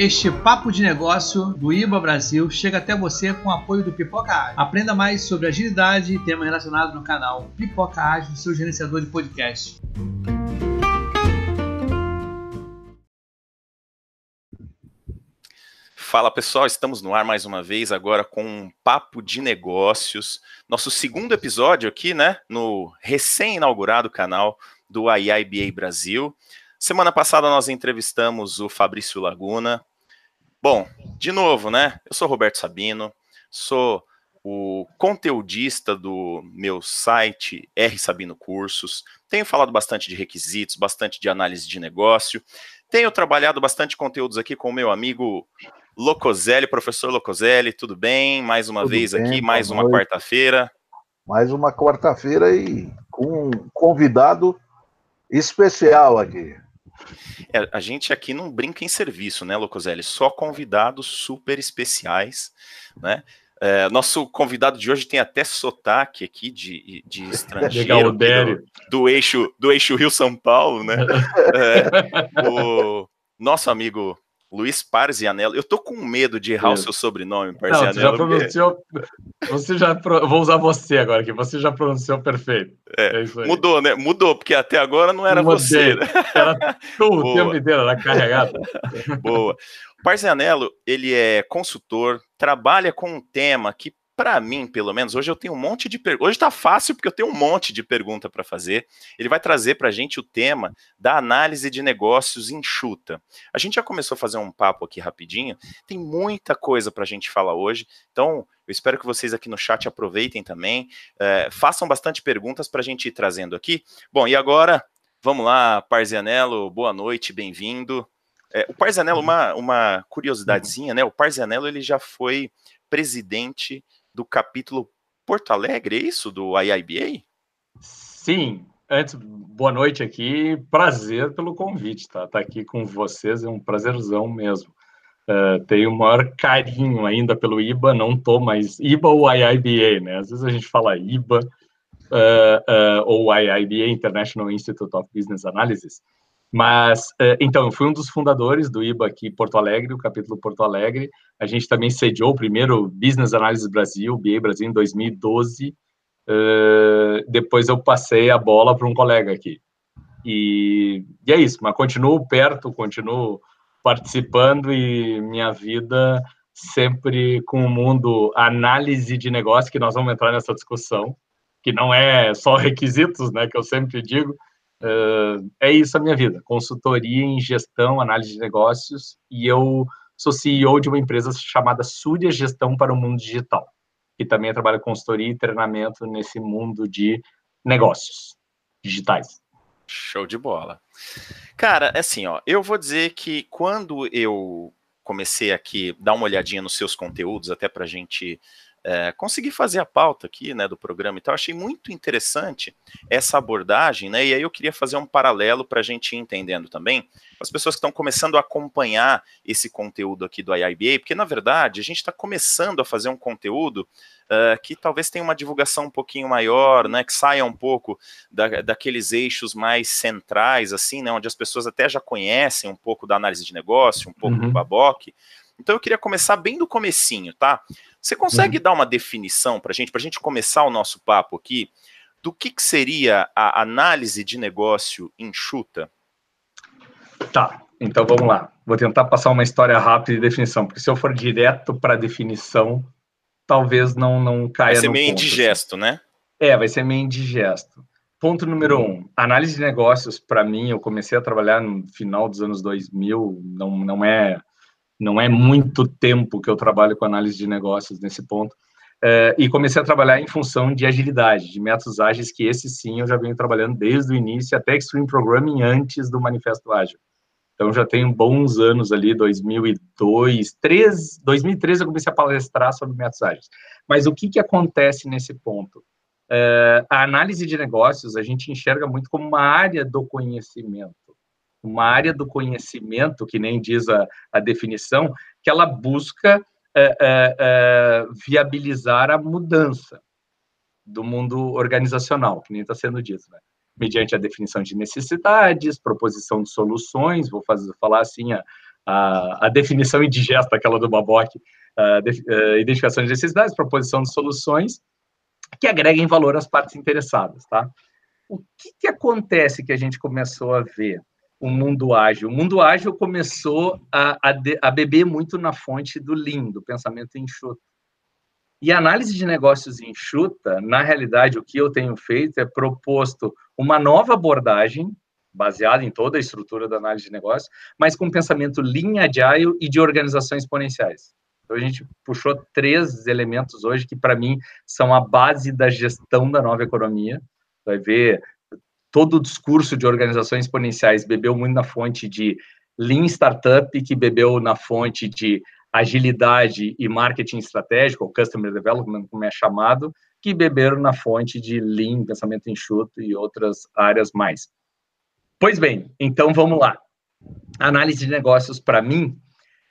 Este papo de negócio do IBA Brasil chega até você com o apoio do Pipoca Ágil. Aprenda mais sobre agilidade e temas relacionados no canal Pipoca Ágil, seu gerenciador de podcast. Fala pessoal, estamos no ar mais uma vez agora com um papo de negócios. Nosso segundo episódio aqui, né, no recém-inaugurado canal do IIBA Brasil. Semana passada nós entrevistamos o Fabrício Laguna, Bom, de novo, né? Eu sou Roberto Sabino, sou o conteudista do meu site R Sabino Cursos. Tenho falado bastante de requisitos, bastante de análise de negócio. Tenho trabalhado bastante conteúdos aqui com o meu amigo Locoselli, professor Locoselli, tudo bem? Mais uma tudo vez bem, aqui, mais uma quarta-feira. Mais uma quarta-feira e com um convidado especial aqui. É, a gente aqui não brinca em serviço, né, Locoselli? Só convidados super especiais, né? É, nosso convidado de hoje tem até sotaque aqui de, de estrangeiro do, do, eixo do eixo Rio São Paulo, né? É, o nosso amigo Luiz Parzianello. Eu tô com medo de errar Isso. o seu sobrenome, Parzianello. Não, você já pronunciou. Você já. Vou usar você agora, que você já pronunciou perfeito. É, é mudou, né? Mudou, porque até agora não era Mudei. você. Né? Era tu o tempo inteiro, era carregado. Boa. Parzianello, ele é consultor, trabalha com um tema que para mim, pelo menos, hoje eu tenho um monte de perguntas. Hoje tá fácil porque eu tenho um monte de pergunta para fazer. Ele vai trazer para a gente o tema da análise de negócios enxuta. A gente já começou a fazer um papo aqui rapidinho. Tem muita coisa para a gente falar hoje. Então, eu espero que vocês aqui no chat aproveitem também. É, façam bastante perguntas para a gente ir trazendo aqui. Bom, e agora, vamos lá, Parzianello, boa noite, bem-vindo. É, o Parzianello, uma, uma curiosidadezinha, né? O Parzianello, ele já foi presidente do capítulo Porto Alegre, é isso? Do IIBA? Sim. Antes, boa noite aqui. Prazer pelo convite, tá? Tá aqui com vocês, é um prazerzão mesmo. Uh, tenho o maior carinho ainda pelo IBA, não tô mais IBA ou IIBA, né? Às vezes a gente fala IBA uh, uh, ou IIBA, International Institute of Business Analysis, mas, é, então, eu fui um dos fundadores do IBA aqui Porto Alegre, o capítulo Porto Alegre. A gente também sediou o primeiro Business Analysis Brasil, BA Brasil, em 2012. Uh, depois eu passei a bola para um colega aqui. E, e, é isso, mas continuo perto, continuo participando e minha vida sempre com o mundo análise de negócio, que nós vamos entrar nessa discussão, que não é só requisitos, né, que eu sempre digo, Uh, é isso a minha vida, consultoria em gestão, análise de negócios, e eu sou CEO de uma empresa chamada Súria Gestão para o Mundo Digital, que também trabalha consultoria e treinamento nesse mundo de negócios digitais. Show de bola. Cara, assim, ó, eu vou dizer que quando eu comecei aqui dar uma olhadinha nos seus conteúdos, até para a gente é, consegui fazer a pauta aqui, né, do programa e tal, achei muito interessante essa abordagem, né, e aí eu queria fazer um paralelo para a gente ir entendendo também, as pessoas que estão começando a acompanhar esse conteúdo aqui do IIBA, porque na verdade a gente está começando a fazer um conteúdo uh, que talvez tenha uma divulgação um pouquinho maior, né, que saia um pouco da, daqueles eixos mais centrais, assim, né, onde as pessoas até já conhecem um pouco da análise de negócio, um pouco uhum. do Baboc, então eu queria começar bem do comecinho, tá? Você consegue uhum. dar uma definição para a gente, para a gente começar o nosso papo aqui, do que, que seria a análise de negócio enxuta? Tá, então vamos lá. Vou tentar passar uma história rápida de definição, porque se eu for direto para a definição, talvez não, não caia. Vai ser meio ponto, indigesto, assim. né? É, vai ser meio indigesto. Ponto número uhum. um, análise de negócios, para mim, eu comecei a trabalhar no final dos anos 2000, não, não é não é muito tempo que eu trabalho com análise de negócios nesse ponto, é, e comecei a trabalhar em função de agilidade, de métodos ágeis, que esse sim eu já venho trabalhando desde o início, até Extreme Programming antes do Manifesto Ágil. Então já tenho bons anos ali, 2002, 3, 2013 eu comecei a palestrar sobre métodos ágeis. Mas o que, que acontece nesse ponto? É, a análise de negócios a gente enxerga muito como uma área do conhecimento uma área do conhecimento, que nem diz a, a definição, que ela busca é, é, viabilizar a mudança do mundo organizacional, que nem está sendo dito, né? mediante a definição de necessidades, proposição de soluções, vou fazer, falar assim, a, a, a definição indigesta, aquela do Baboc, identificação de necessidades, proposição de soluções, que agreguem valor às partes interessadas, tá? O que, que acontece que a gente começou a ver? O mundo ágil. O mundo ágil começou a, a, a beber muito na fonte do Lean, do pensamento enxuto. E a análise de negócios enxuta, na realidade, o que eu tenho feito é proposto uma nova abordagem, baseada em toda a estrutura da análise de negócios, mas com pensamento Lean Agile e de organizações exponenciais. Então, a gente puxou três elementos hoje que, para mim, são a base da gestão da nova economia. Vai ver todo o discurso de organizações exponenciais bebeu muito na fonte de Lean Startup, que bebeu na fonte de agilidade e marketing estratégico, ou Customer Development, como é chamado, que beberam na fonte de Lean, pensamento enxuto e outras áreas mais. Pois bem, então vamos lá. Análise de negócios, para mim,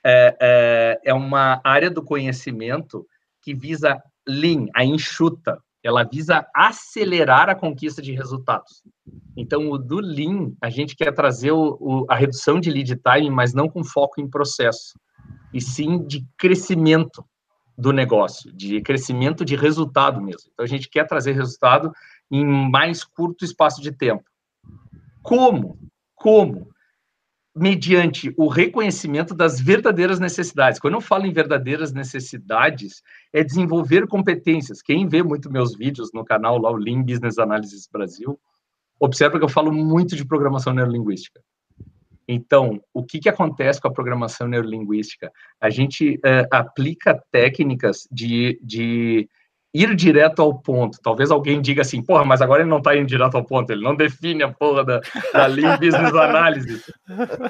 é, é, é uma área do conhecimento que visa lean, a enxuta, ela visa acelerar a conquista de resultados. Então, o do Lean, a gente quer trazer o, o, a redução de lead time, mas não com foco em processo, e sim de crescimento do negócio, de crescimento de resultado mesmo. Então, a gente quer trazer resultado em mais curto espaço de tempo. Como? Como? Mediante o reconhecimento das verdadeiras necessidades. Quando eu falo em verdadeiras necessidades, é desenvolver competências. Quem vê muito meus vídeos no canal lá, o Lean Business Analysis Brasil, observa que eu falo muito de programação neurolinguística. Então, o que, que acontece com a programação neurolinguística? A gente é, aplica técnicas de, de ir direto ao ponto. Talvez alguém diga assim, porra, mas agora ele não está indo direto ao ponto, ele não define a porra da, da Lean Business Analysis.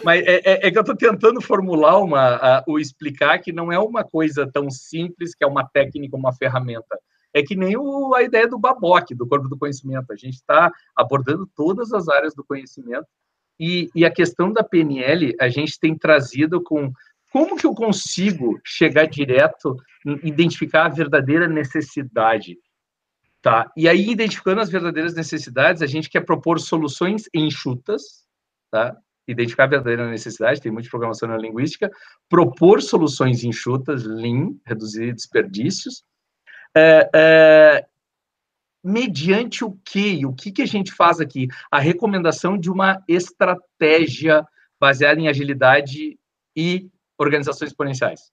Mas é, é, é que eu estou tentando formular uma, a, o explicar que não é uma coisa tão simples, que é uma técnica, uma ferramenta. É que nem o, a ideia do Baboc, do corpo do conhecimento. A gente está abordando todas as áreas do conhecimento e, e a questão da PNL, a gente tem trazido com como que eu consigo chegar direto, identificar a verdadeira necessidade? Tá? E aí, identificando as verdadeiras necessidades, a gente quer propor soluções enxutas, tá? Identificar a verdadeira necessidade, tem muita programação na linguística, propor soluções enxutas, Lean, reduzir desperdícios, é, é, mediante o quê? O que, que a gente faz aqui? A recomendação de uma estratégia baseada em agilidade e organizações exponenciais.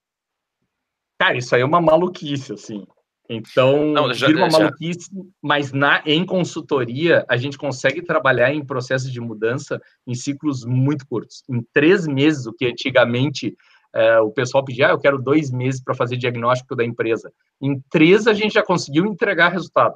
Cara, isso aí é uma maluquice, assim. Então, Não, já, vira uma já... maluquice, mas na, em consultoria, a gente consegue trabalhar em processos de mudança em ciclos muito curtos. Em três meses, o que antigamente é, o pessoal pedia, ah, eu quero dois meses para fazer diagnóstico da empresa. Em três, a gente já conseguiu entregar resultado.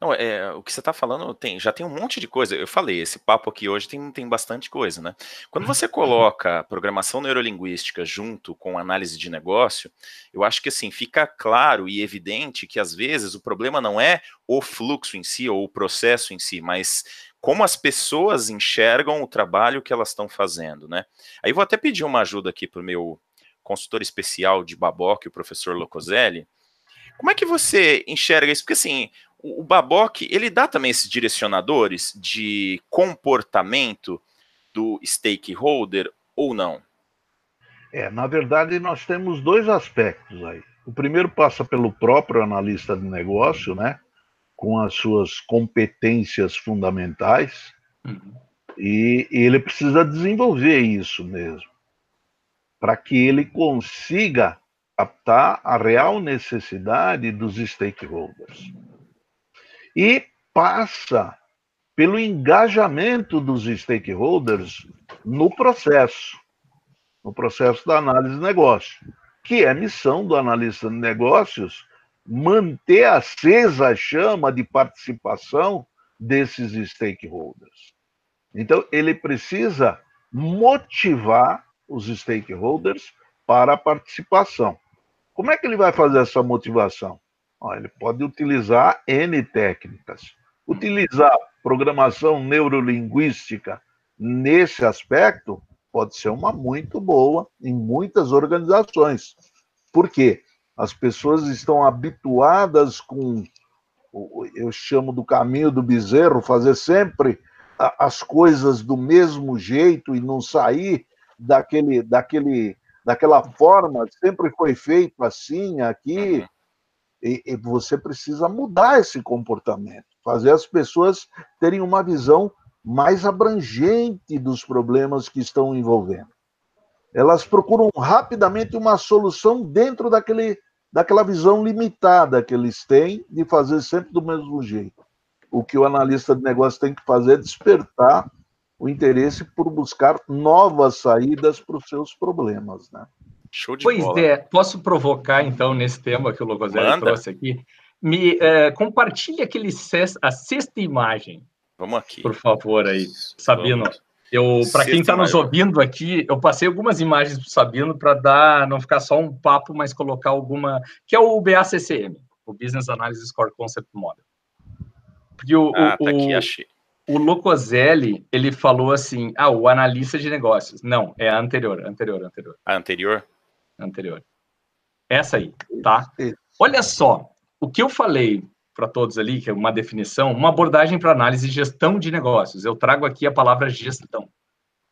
Não, é, o que você está falando tem, já tem um monte de coisa. Eu falei, esse papo aqui hoje tem, tem bastante coisa, né? Quando você coloca programação neurolinguística junto com análise de negócio, eu acho que assim fica claro e evidente que às vezes o problema não é o fluxo em si ou o processo em si, mas como as pessoas enxergam o trabalho que elas estão fazendo, né? Aí vou até pedir uma ajuda aqui para o meu consultor especial de Baboc, o professor Locoselli. Como é que você enxerga isso? Porque assim, o, Baboc, ele dá também esses direcionadores de comportamento do stakeholder ou não? É, na verdade, nós temos dois aspectos aí. O primeiro passa pelo próprio analista de negócio, né? Com as suas competências fundamentais. Uhum. E, e ele precisa desenvolver isso mesmo. Para que ele consiga captar a real necessidade dos stakeholders e passa pelo engajamento dos stakeholders no processo, no processo da análise de negócio, que é missão do analista de negócios manter acesa a chama de participação desses stakeholders. Então, ele precisa motivar os stakeholders para a participação. Como é que ele vai fazer essa motivação? Ele pode utilizar N técnicas. Utilizar programação neurolinguística nesse aspecto pode ser uma muito boa em muitas organizações. Por quê? As pessoas estão habituadas com, eu chamo do caminho do bezerro, fazer sempre as coisas do mesmo jeito e não sair daquele, daquele, daquela forma, sempre foi feito assim aqui. E, e você precisa mudar esse comportamento, fazer as pessoas terem uma visão mais abrangente dos problemas que estão envolvendo. Elas procuram rapidamente uma solução dentro daquele, daquela visão limitada que eles têm de fazer sempre do mesmo jeito. O que o analista de negócio tem que fazer é despertar o interesse por buscar novas saídas para os seus problemas, né? Show de pois bola. é, posso provocar então nesse tema que o Logoselli trouxe aqui? Me é, compartilhe aquele a sexta imagem. Vamos aqui. Por favor aí, Sabino. Eu, para quem está nos ouvindo aqui, eu passei algumas imagens para o Sabino para dar, não ficar só um papo, mas colocar alguma, que é o BACCM, o Business Analysis Core Concept Model. Porque o, ah, tá o, aqui, achei. O Locoselli, ele falou assim, ah, o analista de negócios. Não, é a anterior, anterior, anterior. A anterior? Anterior. Essa aí, tá? Olha só, o que eu falei para todos ali, que é uma definição, uma abordagem para análise e gestão de negócios. Eu trago aqui a palavra gestão.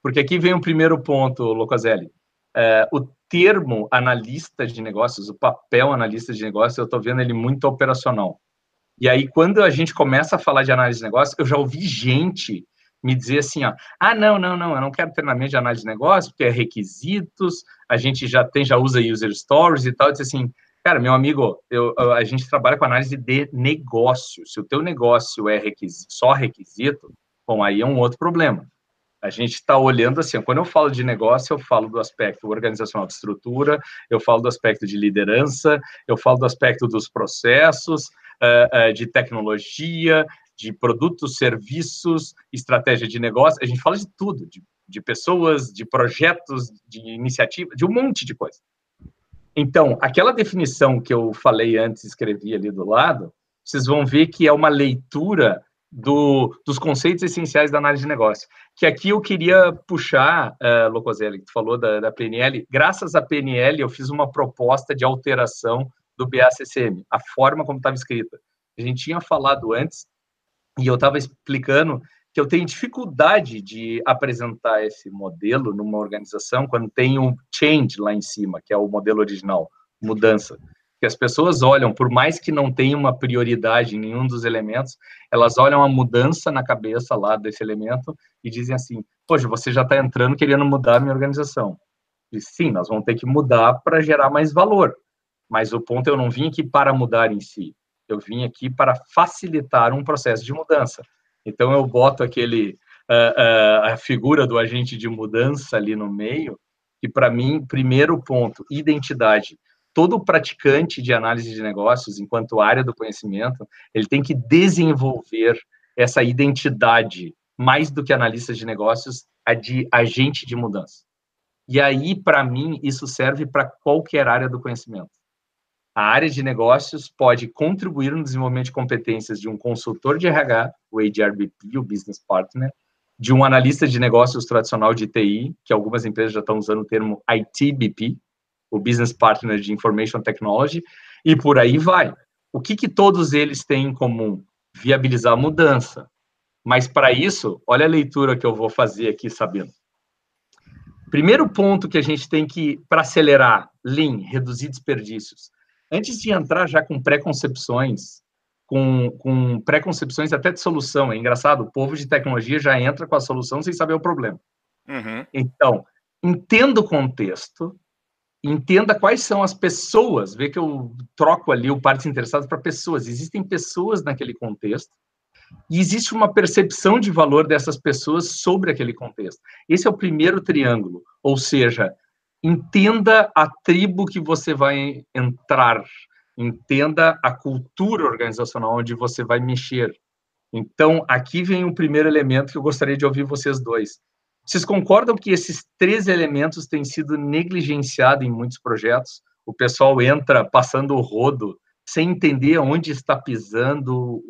Porque aqui vem o um primeiro ponto, Locoselli. É, o termo analista de negócios, o papel analista de negócios, eu estou vendo ele muito operacional. E aí, quando a gente começa a falar de análise de negócios, eu já ouvi gente me dizer assim, ó, ah, não, não, não, eu não quero treinamento de análise de negócio, porque é requisitos, a gente já tem, já usa user stories e tal, eu disse assim, cara, meu amigo, eu, a gente trabalha com análise de negócio, se o teu negócio é requisito, só requisito, bom, aí é um outro problema. A gente está olhando assim, quando eu falo de negócio, eu falo do aspecto organizacional de estrutura, eu falo do aspecto de liderança, eu falo do aspecto dos processos, uh, uh, de tecnologia, de produtos, serviços, estratégia de negócio, a gente fala de tudo, de, de pessoas, de projetos, de iniciativa, de um monte de coisa. Então, aquela definição que eu falei antes, escrevi ali do lado, vocês vão ver que é uma leitura do, dos conceitos essenciais da análise de negócio. Que aqui eu queria puxar, uh, Locoselli, que tu falou da, da PNL. Graças à PNL, eu fiz uma proposta de alteração do BACCM, a forma como estava escrita. A gente tinha falado antes e eu estava explicando que eu tenho dificuldade de apresentar esse modelo numa organização quando tem um change lá em cima, que é o modelo original, mudança. Que as pessoas olham, por mais que não tenha uma prioridade em nenhum dos elementos, elas olham a mudança na cabeça lá desse elemento e dizem assim: Poxa, você já está entrando querendo mudar a minha organização. E sim, nós vamos ter que mudar para gerar mais valor. Mas o ponto é eu não vim aqui para mudar em si. Eu vim aqui para facilitar um processo de mudança. Então eu boto aquele uh, uh, a figura do agente de mudança ali no meio, que para mim, primeiro ponto, identidade. Todo praticante de análise de negócios, enquanto área do conhecimento, ele tem que desenvolver essa identidade, mais do que analista de negócios, a de agente de mudança. E aí, para mim, isso serve para qualquer área do conhecimento. A área de negócios pode contribuir no desenvolvimento de competências de um consultor de RH, o HRBP, o Business Partner, de um analista de negócios tradicional de TI, que algumas empresas já estão usando o termo ITBP, o Business Partner de Information Technology, e por aí vai. O que, que todos eles têm em comum? Viabilizar a mudança. Mas para isso, olha a leitura que eu vou fazer aqui, sabendo. Primeiro ponto que a gente tem que, para acelerar, Lean, reduzir desperdícios antes de entrar já com preconcepções, com, com preconcepções até de solução, é engraçado, o povo de tecnologia já entra com a solução sem saber o problema. Uhum. Então, entenda o contexto, entenda quais são as pessoas, vê que eu troco ali o partes interessadas para pessoas. Existem pessoas naquele contexto e existe uma percepção de valor dessas pessoas sobre aquele contexto. Esse é o primeiro triângulo, ou seja, entenda a tribo que você vai entrar, entenda a cultura organizacional onde você vai mexer. Então, aqui vem o primeiro elemento que eu gostaria de ouvir vocês dois. Vocês concordam que esses três elementos têm sido negligenciados em muitos projetos? O pessoal entra passando o rodo sem entender onde está pisando.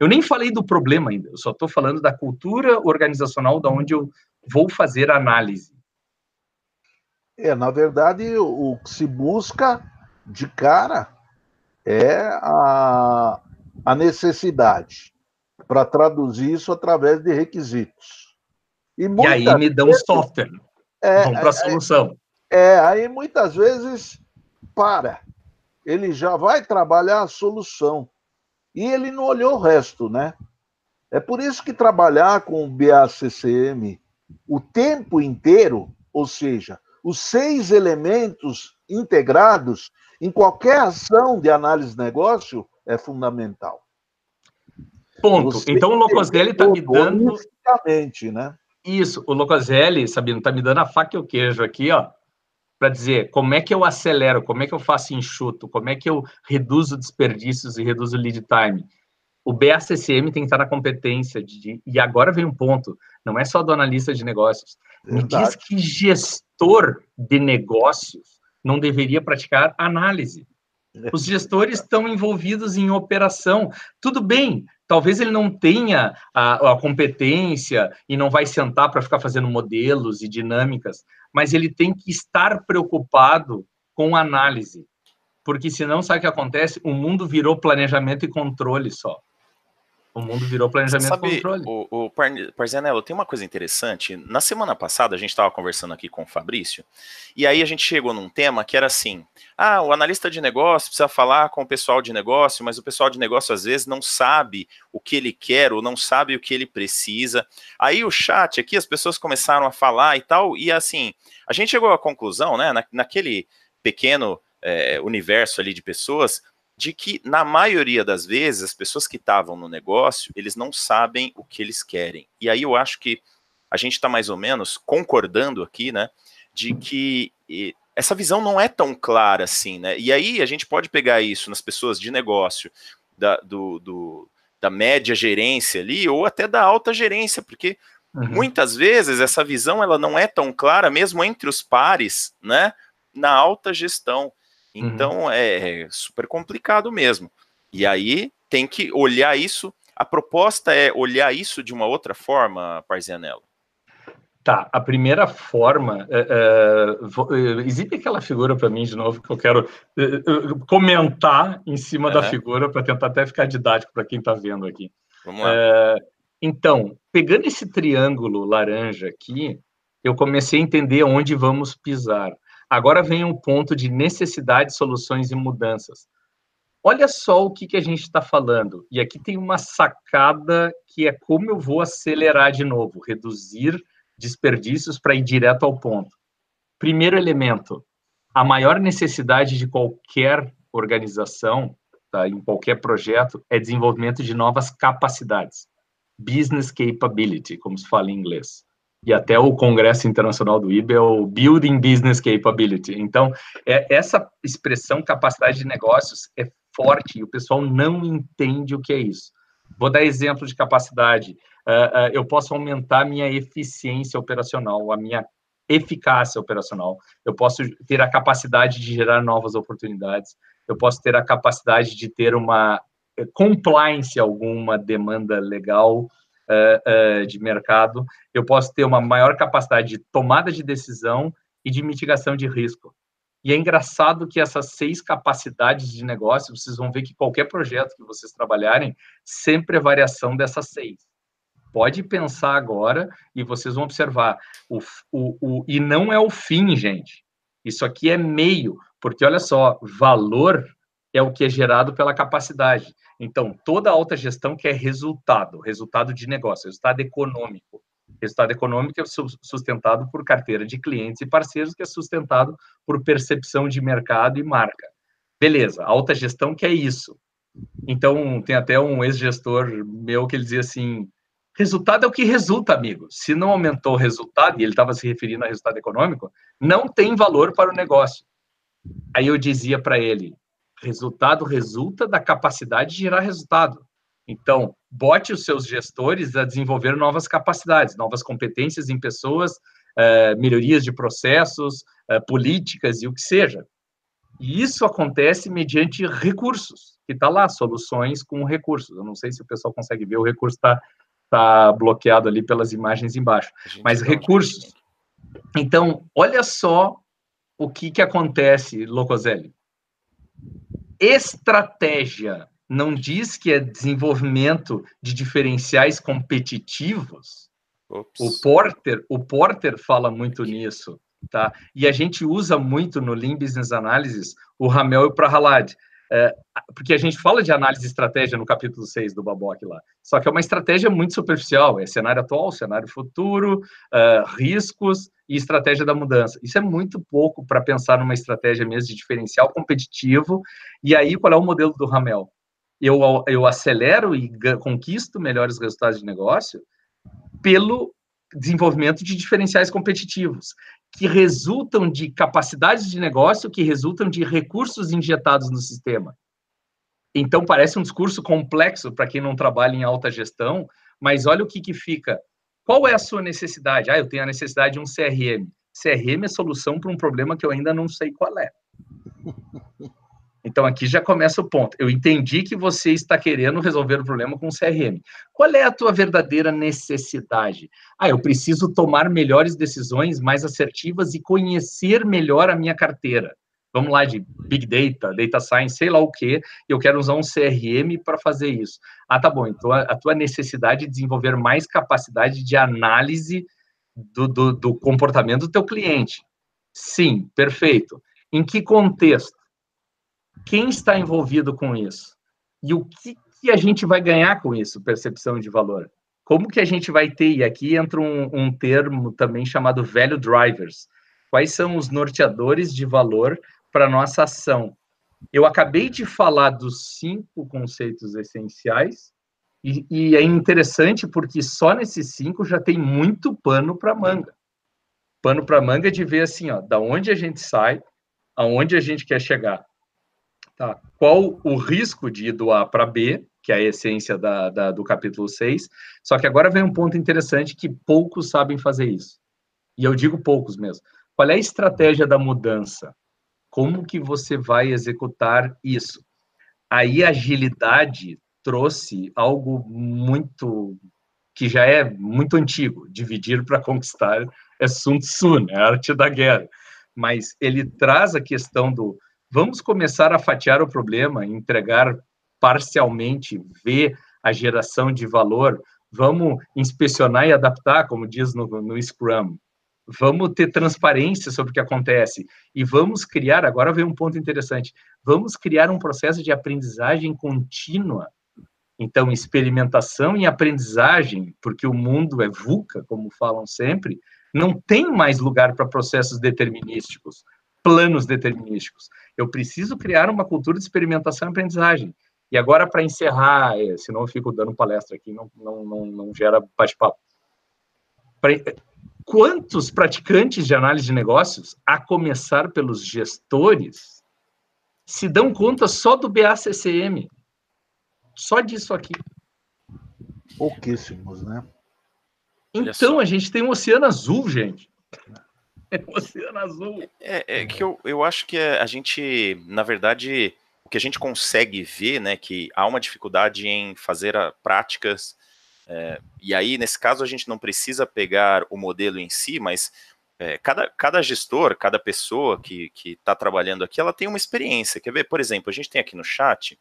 Eu nem falei do problema ainda, eu só estou falando da cultura organizacional da onde eu vou fazer análise. É, na verdade, o que se busca de cara é a, a necessidade para traduzir isso através de requisitos. E, e aí me dá um software. É, Vamos para a é, solução. É, é, aí muitas vezes para. Ele já vai trabalhar a solução. E ele não olhou o resto, né? É por isso que trabalhar com o BACCM o tempo inteiro, ou seja, os seis elementos integrados em qualquer ação de análise de negócio é fundamental. Ponto. Você então o Locoselli está me dando. Né? Isso, o Locoselli, Sabino, está me dando a faca e o queijo aqui, ó, para dizer como é que eu acelero, como é que eu faço enxuto, como é que eu reduzo desperdícios e reduzo lead time. O BACCM tem que estar na competência de. E agora vem um ponto: não é só do analista de negócios. Verdade. Me diz que gestor de negócios não deveria praticar análise. Os gestores estão envolvidos em operação. Tudo bem, talvez ele não tenha a, a competência e não vai sentar para ficar fazendo modelos e dinâmicas, mas ele tem que estar preocupado com análise. Porque senão, sabe o que acontece? O mundo virou planejamento e controle só. O mundo virou planejamento Sabe, controle. O, o Parzanello, tem uma coisa interessante. Na semana passada, a gente estava conversando aqui com o Fabrício, e aí a gente chegou num tema que era assim: ah, o analista de negócio precisa falar com o pessoal de negócio, mas o pessoal de negócio às vezes não sabe o que ele quer ou não sabe o que ele precisa. Aí o chat aqui, as pessoas começaram a falar e tal, e assim, a gente chegou à conclusão, né, na, naquele pequeno é, universo ali de pessoas, de que, na maioria das vezes, as pessoas que estavam no negócio, eles não sabem o que eles querem. E aí eu acho que a gente está mais ou menos concordando aqui, né, de que essa visão não é tão clara assim, né? E aí a gente pode pegar isso nas pessoas de negócio, da, do, do da média gerência ali, ou até da alta gerência, porque uhum. muitas vezes essa visão ela não é tão clara, mesmo entre os pares, né, na alta gestão. Uhum. Então uhum. é super complicado mesmo. E aí tem que olhar isso. A proposta é olhar isso de uma outra forma, Parzianello. Tá, a primeira forma, é, é, exibe aquela figura para mim de novo que eu quero é, é, comentar em cima da figura para tentar até ficar didático para quem está vendo aqui. Vamos lá. É, então, pegando esse triângulo laranja aqui, eu comecei a entender onde vamos pisar. Agora vem um ponto de necessidade, soluções e mudanças. Olha só o que, que a gente está falando. E aqui tem uma sacada que é como eu vou acelerar de novo, reduzir desperdícios para ir direto ao ponto. Primeiro elemento, a maior necessidade de qualquer organização, tá, em qualquer projeto, é desenvolvimento de novas capacidades. Business capability, como se fala em inglês e até o Congresso Internacional do IBA é o Building Business Capability. Então, é, essa expressão capacidade de negócios é forte e o pessoal não entende o que é isso. Vou dar exemplo de capacidade. Uh, uh, eu posso aumentar a minha eficiência operacional, a minha eficácia operacional. Eu posso ter a capacidade de gerar novas oportunidades. Eu posso ter a capacidade de ter uma eh, compliance alguma demanda legal uh, uh, de mercado, eu posso ter uma maior capacidade de tomada de decisão e de mitigação de risco. E é engraçado que essas seis capacidades de negócio, vocês vão ver que qualquer projeto que vocês trabalharem, sempre é variação dessas seis. Pode pensar agora e vocês vão observar. O, o, o, e não é o fim, gente. Isso aqui é meio, porque olha só, valor é o que é gerado pela capacidade. Então, toda alta gestão quer resultado, resultado de negócio, resultado econômico. Resultado econômico é sustentado por carteira de clientes e parceiros, que é sustentado por percepção de mercado e marca. Beleza, alta gestão que é isso. Então, tem até um ex-gestor meu que ele dizia assim: resultado é o que resulta, amigo. Se não aumentou o resultado, e ele estava se referindo a resultado econômico, não tem valor para o negócio. Aí eu dizia para ele: Resultado resulta da capacidade de gerar resultado. Então, bote os seus gestores a desenvolver novas capacidades, novas competências em pessoas, uh, melhorias de processos, uh, políticas e o que seja. E isso acontece mediante recursos, que está lá, soluções com recursos. Eu não sei se o pessoal consegue ver, o recurso está tá bloqueado ali pelas imagens embaixo. Mas recursos. Então, olha só o que, que acontece, Locoselli. Estratégia não diz que é desenvolvimento de diferenciais competitivos. Ops. O Porter, o Porter fala muito nisso. tá? E a gente usa muito no Lean Business Analysis o Ramel e o Prahalad, é, porque a gente fala de análise estratégia no capítulo 6 do Baboc lá, só que é uma estratégia muito superficial, é cenário atual, cenário futuro, uh, riscos e estratégia da mudança. Isso é muito pouco para pensar numa estratégia mesmo de diferencial competitivo, e aí qual é o modelo do Ramel? Eu, eu acelero e conquisto melhores resultados de negócio pelo desenvolvimento de diferenciais competitivos que resultam de capacidades de negócio, que resultam de recursos injetados no sistema. Então, parece um discurso complexo para quem não trabalha em alta gestão, mas olha o que, que fica. Qual é a sua necessidade? Ah, eu tenho a necessidade de um CRM. CRM é solução para um problema que eu ainda não sei qual é. Então, aqui já começa o ponto. Eu entendi que você está querendo resolver o problema com o CRM. Qual é a tua verdadeira necessidade? Ah, eu preciso tomar melhores decisões, mais assertivas e conhecer melhor a minha carteira. Vamos lá, de Big Data, Data Science, sei lá o que, eu quero usar um CRM para fazer isso. Ah, tá bom, então a tua necessidade de desenvolver mais capacidade de análise do, do, do comportamento do teu cliente. Sim, perfeito. Em que contexto? Quem está envolvido com isso e o que, que a gente vai ganhar com isso, percepção de valor. Como que a gente vai ter, e aqui entra um, um termo também chamado value drivers. Quais são os norteadores de valor para nossa ação? Eu acabei de falar dos cinco conceitos essenciais, e, e, é interessante porque só nesses cinco já tem muito pano para manga. Pano para manga de ver assim, ó, da onde a gente sai, aonde a gente quer chegar. Tá. Qual o risco de ir do A para B, que é a essência da, da, do capítulo 6. Só que agora vem um ponto interessante que poucos sabem fazer isso. E eu digo poucos mesmo. Qual é a estratégia da mudança? Como que você vai executar isso? Aí a agilidade trouxe algo muito que já é muito antigo, dividir para conquistar é Sun Tzu, né? a arte da guerra. Mas ele traz a questão do Vamos começar a fatiar o problema, entregar parcialmente, ver a geração de valor, vamos inspecionar e adaptar, como diz no, no Scrum. Vamos ter transparência sobre o que acontece e vamos criar. Agora vem um ponto interessante: vamos criar um processo de aprendizagem contínua. Então, experimentação e aprendizagem, porque o mundo é VUCA, como falam sempre, não tem mais lugar para processos determinísticos planos determinísticos. Eu preciso criar uma cultura de experimentação e aprendizagem. E agora, para encerrar, é, senão eu fico dando palestra aqui, não, não, não, não gera bate-papo. Quantos praticantes de análise de negócios, a começar pelos gestores, se dão conta só do BACCM? Só disso aqui. Pouquíssimos, né? Então, a gente tem um oceano azul, gente. Oceano Azul. É, é que eu, eu acho que a gente, na verdade, o que a gente consegue ver, né, que há uma dificuldade em fazer a, práticas, é, e aí, nesse caso, a gente não precisa pegar o modelo em si, mas é, cada, cada gestor, cada pessoa que está trabalhando aqui, ela tem uma experiência. Quer ver? Por exemplo, a gente tem aqui no chat,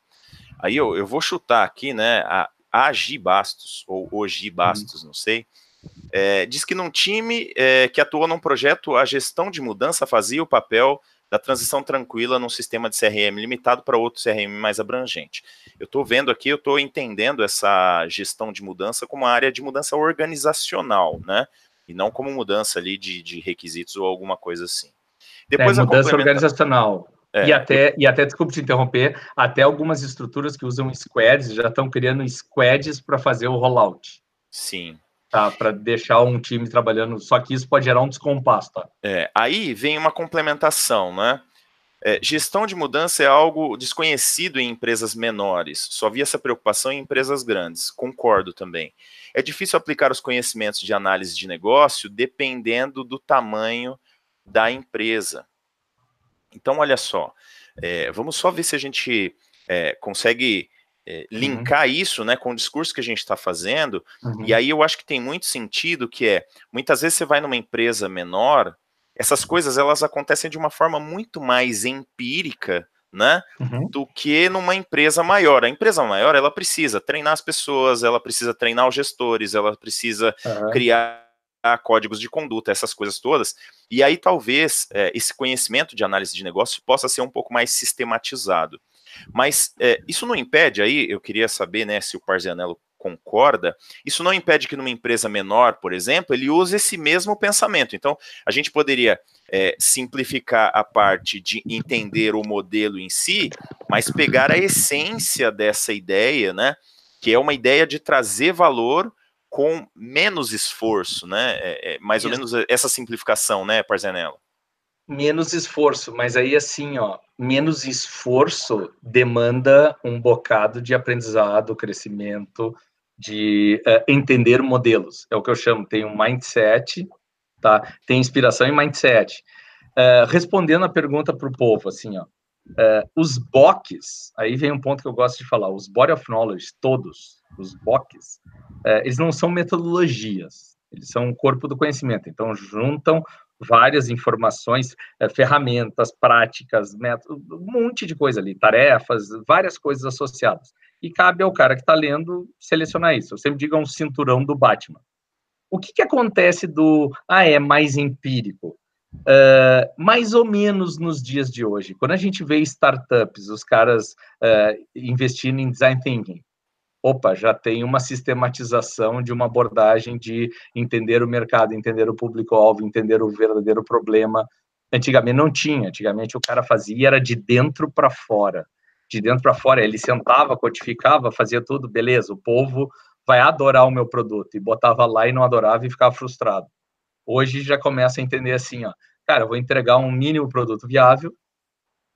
aí eu, eu vou chutar aqui, né, a, a Gi Bastos, ou Ogi Bastos, uhum. não sei, é, diz que num time é, que atuou num projeto, a gestão de mudança fazia o papel da transição tranquila num sistema de CRM limitado para outro CRM mais abrangente. Eu estou vendo aqui, eu estou entendendo essa gestão de mudança como uma área de mudança organizacional, né? E não como mudança ali de, de requisitos ou alguma coisa assim. Depois é, mudança organizacional. É. E até, e até, desculpe te interromper, até algumas estruturas que usam squads já estão criando squads para fazer o rollout. Sim, Tá, para deixar um time trabalhando, só que isso pode gerar um descompasso, tá? É, aí vem uma complementação, né? É, gestão de mudança é algo desconhecido em empresas menores, só havia essa preocupação em empresas grandes, concordo também. É difícil aplicar os conhecimentos de análise de negócio dependendo do tamanho da empresa. Então, olha só, é, vamos só ver se a gente é, consegue é, linkar uhum. isso né, com o discurso que a gente está fazendo, uhum. e aí eu acho que tem muito sentido que é, muitas vezes você vai numa empresa menor, essas coisas elas acontecem de uma forma muito mais empírica, né, uhum. do que numa empresa maior. A empresa maior, ela precisa treinar as pessoas, ela precisa treinar os gestores, ela precisa criar códigos de conduta, essas coisas todas. E aí talvez é, esse conhecimento de análise de negócio possa ser um pouco mais sistematizado. Mas é, isso não impede aí, eu queria saber né, se o Parzianello concorda, isso não impede que numa empresa menor, por exemplo, ele use esse mesmo pensamento. Então, a gente poderia é, simplificar a parte de entender o modelo em si, mas pegar a essência dessa ideia, né? Que é uma ideia de trazer valor com menos esforço, né? É, é mais ou menos essa simplificação, né, Parzanello? Menos esforço, mas aí assim, ó, menos esforço demanda um bocado de aprendizado, crescimento, de uh, entender modelos. É o que eu chamo, tem um mindset, tá? Tem inspiração e mindset. Uh, respondendo a pergunta para o povo, assim, ó, uh, os BOCs, aí vem um ponto que eu gosto de falar, os Body of Knowledge, todos, os BOCs, eles não são metodologias, eles são um corpo do conhecimento, então juntam várias informações, ferramentas, práticas, métodos, um monte de coisa ali, tarefas, várias coisas associadas e cabe ao cara que está lendo selecionar isso. Eu sempre digo é um cinturão do Batman. O que, que acontece do, ah, é mais empírico? Uh, mais ou menos nos dias de hoje. Quando a gente vê startups, os caras uh, investindo em design thinking, opa, já tem uma sistematização de uma abordagem de entender o mercado, entender o público-alvo, entender o verdadeiro problema. Antigamente não tinha, antigamente o cara fazia era de dentro para fora de dentro para fora. Ele sentava, codificava, fazia tudo, beleza. O povo vai adorar o meu produto e botava lá e não adorava e ficava frustrado. Hoje já começa a entender assim, ó, cara, eu vou entregar um mínimo produto viável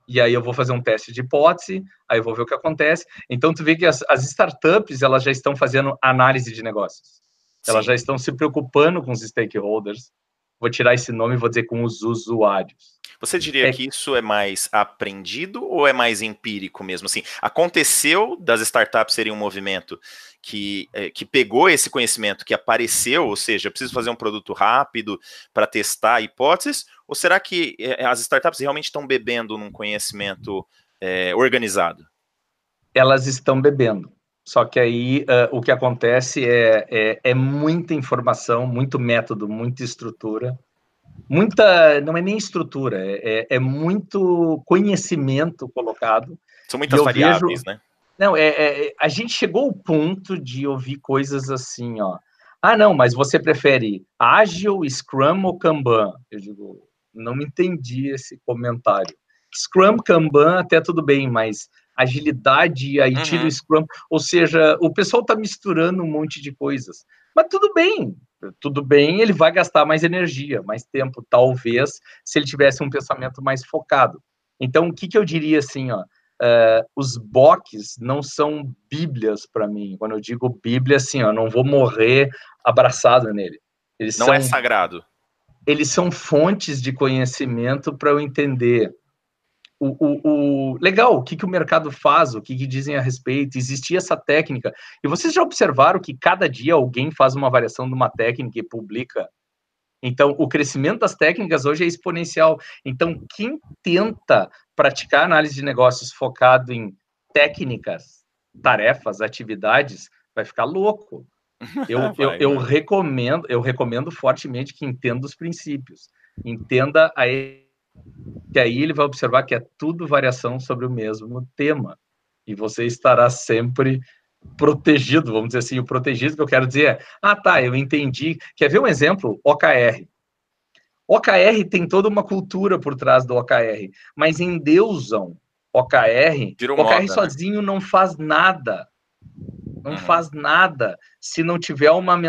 e aí eu vou fazer um teste de hipótese, aí eu vou ver o que acontece. Então tu vê que as, as startups elas já estão fazendo análise de negócios. Elas Sim. já estão se preocupando com os stakeholders. Vou tirar esse nome e vou dizer com os usuários. Você diria é... que isso é mais aprendido ou é mais empírico mesmo? Assim, aconteceu das startups serem um movimento que, é, que pegou esse conhecimento que apareceu, ou seja, preciso fazer um produto rápido para testar hipóteses, ou será que é, as startups realmente estão bebendo num conhecimento organizado? Elas estão bebendo. Só que aí uh, o que acontece é, é, é, muita informação, muito método, muita estrutura, muita, não é nem estrutura, é, é, é muito conhecimento colocado. São muitas variáveis, vejo, né? Não, é, é, a gente chegou ao ponto de ouvir coisas assim, ó. Ah, não, mas você prefere ágil, Scrum ou Kanban? Eu digo, não me entendi esse comentário. Scrum, Kanban, até tudo bem, mas agilidade, aí uhum. tira o Scrum. Ou seja, o pessoal está misturando um monte de coisas. Mas tudo bem, tudo bem, ele vai gastar mais energia, mais tempo, talvez, se ele tivesse um pensamento mais focado. Então, o que, que eu diria assim, ó? Uh, os boques não são bíblias para mim. Quando eu digo bíblia, assim, ó, não vou morrer abraçado nele. Eles não é são, é sagrado. Eles são fontes de conhecimento para eu entender o, o, o, legal, o que, que o mercado faz, o que, que dizem a respeito, existia essa técnica. E vocês já observaram que cada dia alguém faz uma variação de uma técnica e publica? Então, o crescimento das técnicas hoje é exponencial. Então, quem tenta praticar análise de negócios focado em técnicas, tarefas, atividades, vai ficar louco. Eu, vai, eu, eu recomendo, eu recomendo fortemente que entenda os princípios, entenda a que aí ele vai observar que é tudo variação sobre o mesmo tema. E você estará sempre protegido, vamos dizer assim, o protegido que eu quero dizer é, ah, tá, eu entendi. Quer ver um exemplo? OKR. OKR tem toda uma cultura por trás do OKR, mas endeusam OKR, Virou OKR moda, né? sozinho né? não faz nada. Não uhum. faz nada se não tiver uma,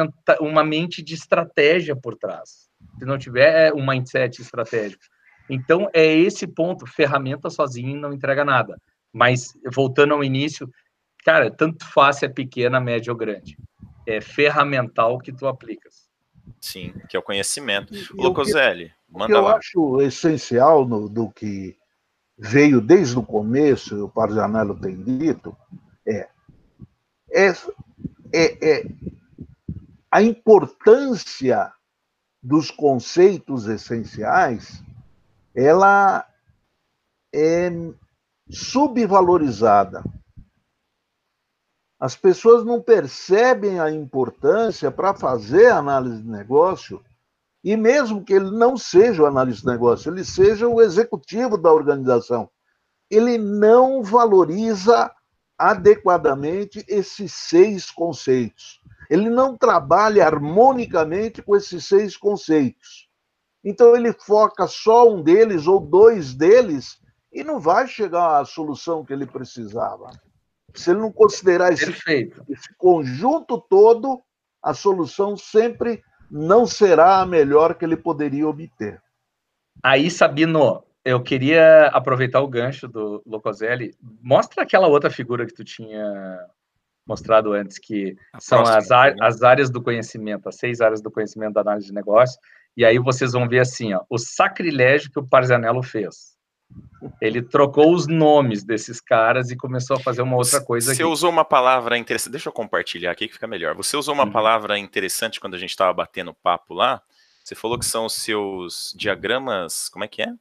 uma mente de estratégia por trás. Se não tiver um mindset estratégico. Então, é esse ponto, ferramenta sozinha não entrega nada. Mas, voltando ao início, cara, tanto faz se é pequena, média ou grande. É ferramental que tu aplicas. Sim, que é o conhecimento. O Lucoselli, manda o que eu lá. acho essencial no, do que veio desde o começo, o Parzanello tem dito, é, é, é, é a importância dos conceitos essenciais ela é subvalorizada. As pessoas não percebem a importância para fazer análise de negócio, e mesmo que ele não seja o analista de negócio, ele seja o executivo da organização, ele não valoriza adequadamente esses seis conceitos. Ele não trabalha harmonicamente com esses seis conceitos. Então ele foca só um deles ou dois deles e não vai chegar à solução que ele precisava. Se ele não considerar esse, esse conjunto todo, a solução sempre não será a melhor que ele poderia obter. Aí, Sabino, eu queria aproveitar o gancho do Locoselli. Mostra aquela outra figura que tu tinha mostrado antes, que a são as, as, áreas do conhecimento, as seis áreas do conhecimento da análise de negócio. E aí vocês vão ver assim, ó, o sacrilégio que o Parzanello fez. Ele trocou os nomes desses caras e começou a fazer uma outra coisa. Você aqui. usou uma palavra interessante. Deixa eu compartilhar aqui que fica melhor. Você usou uma uhum. palavra interessante quando a gente estava batendo papo lá. Você falou que são os seus diagramas. Como é que é?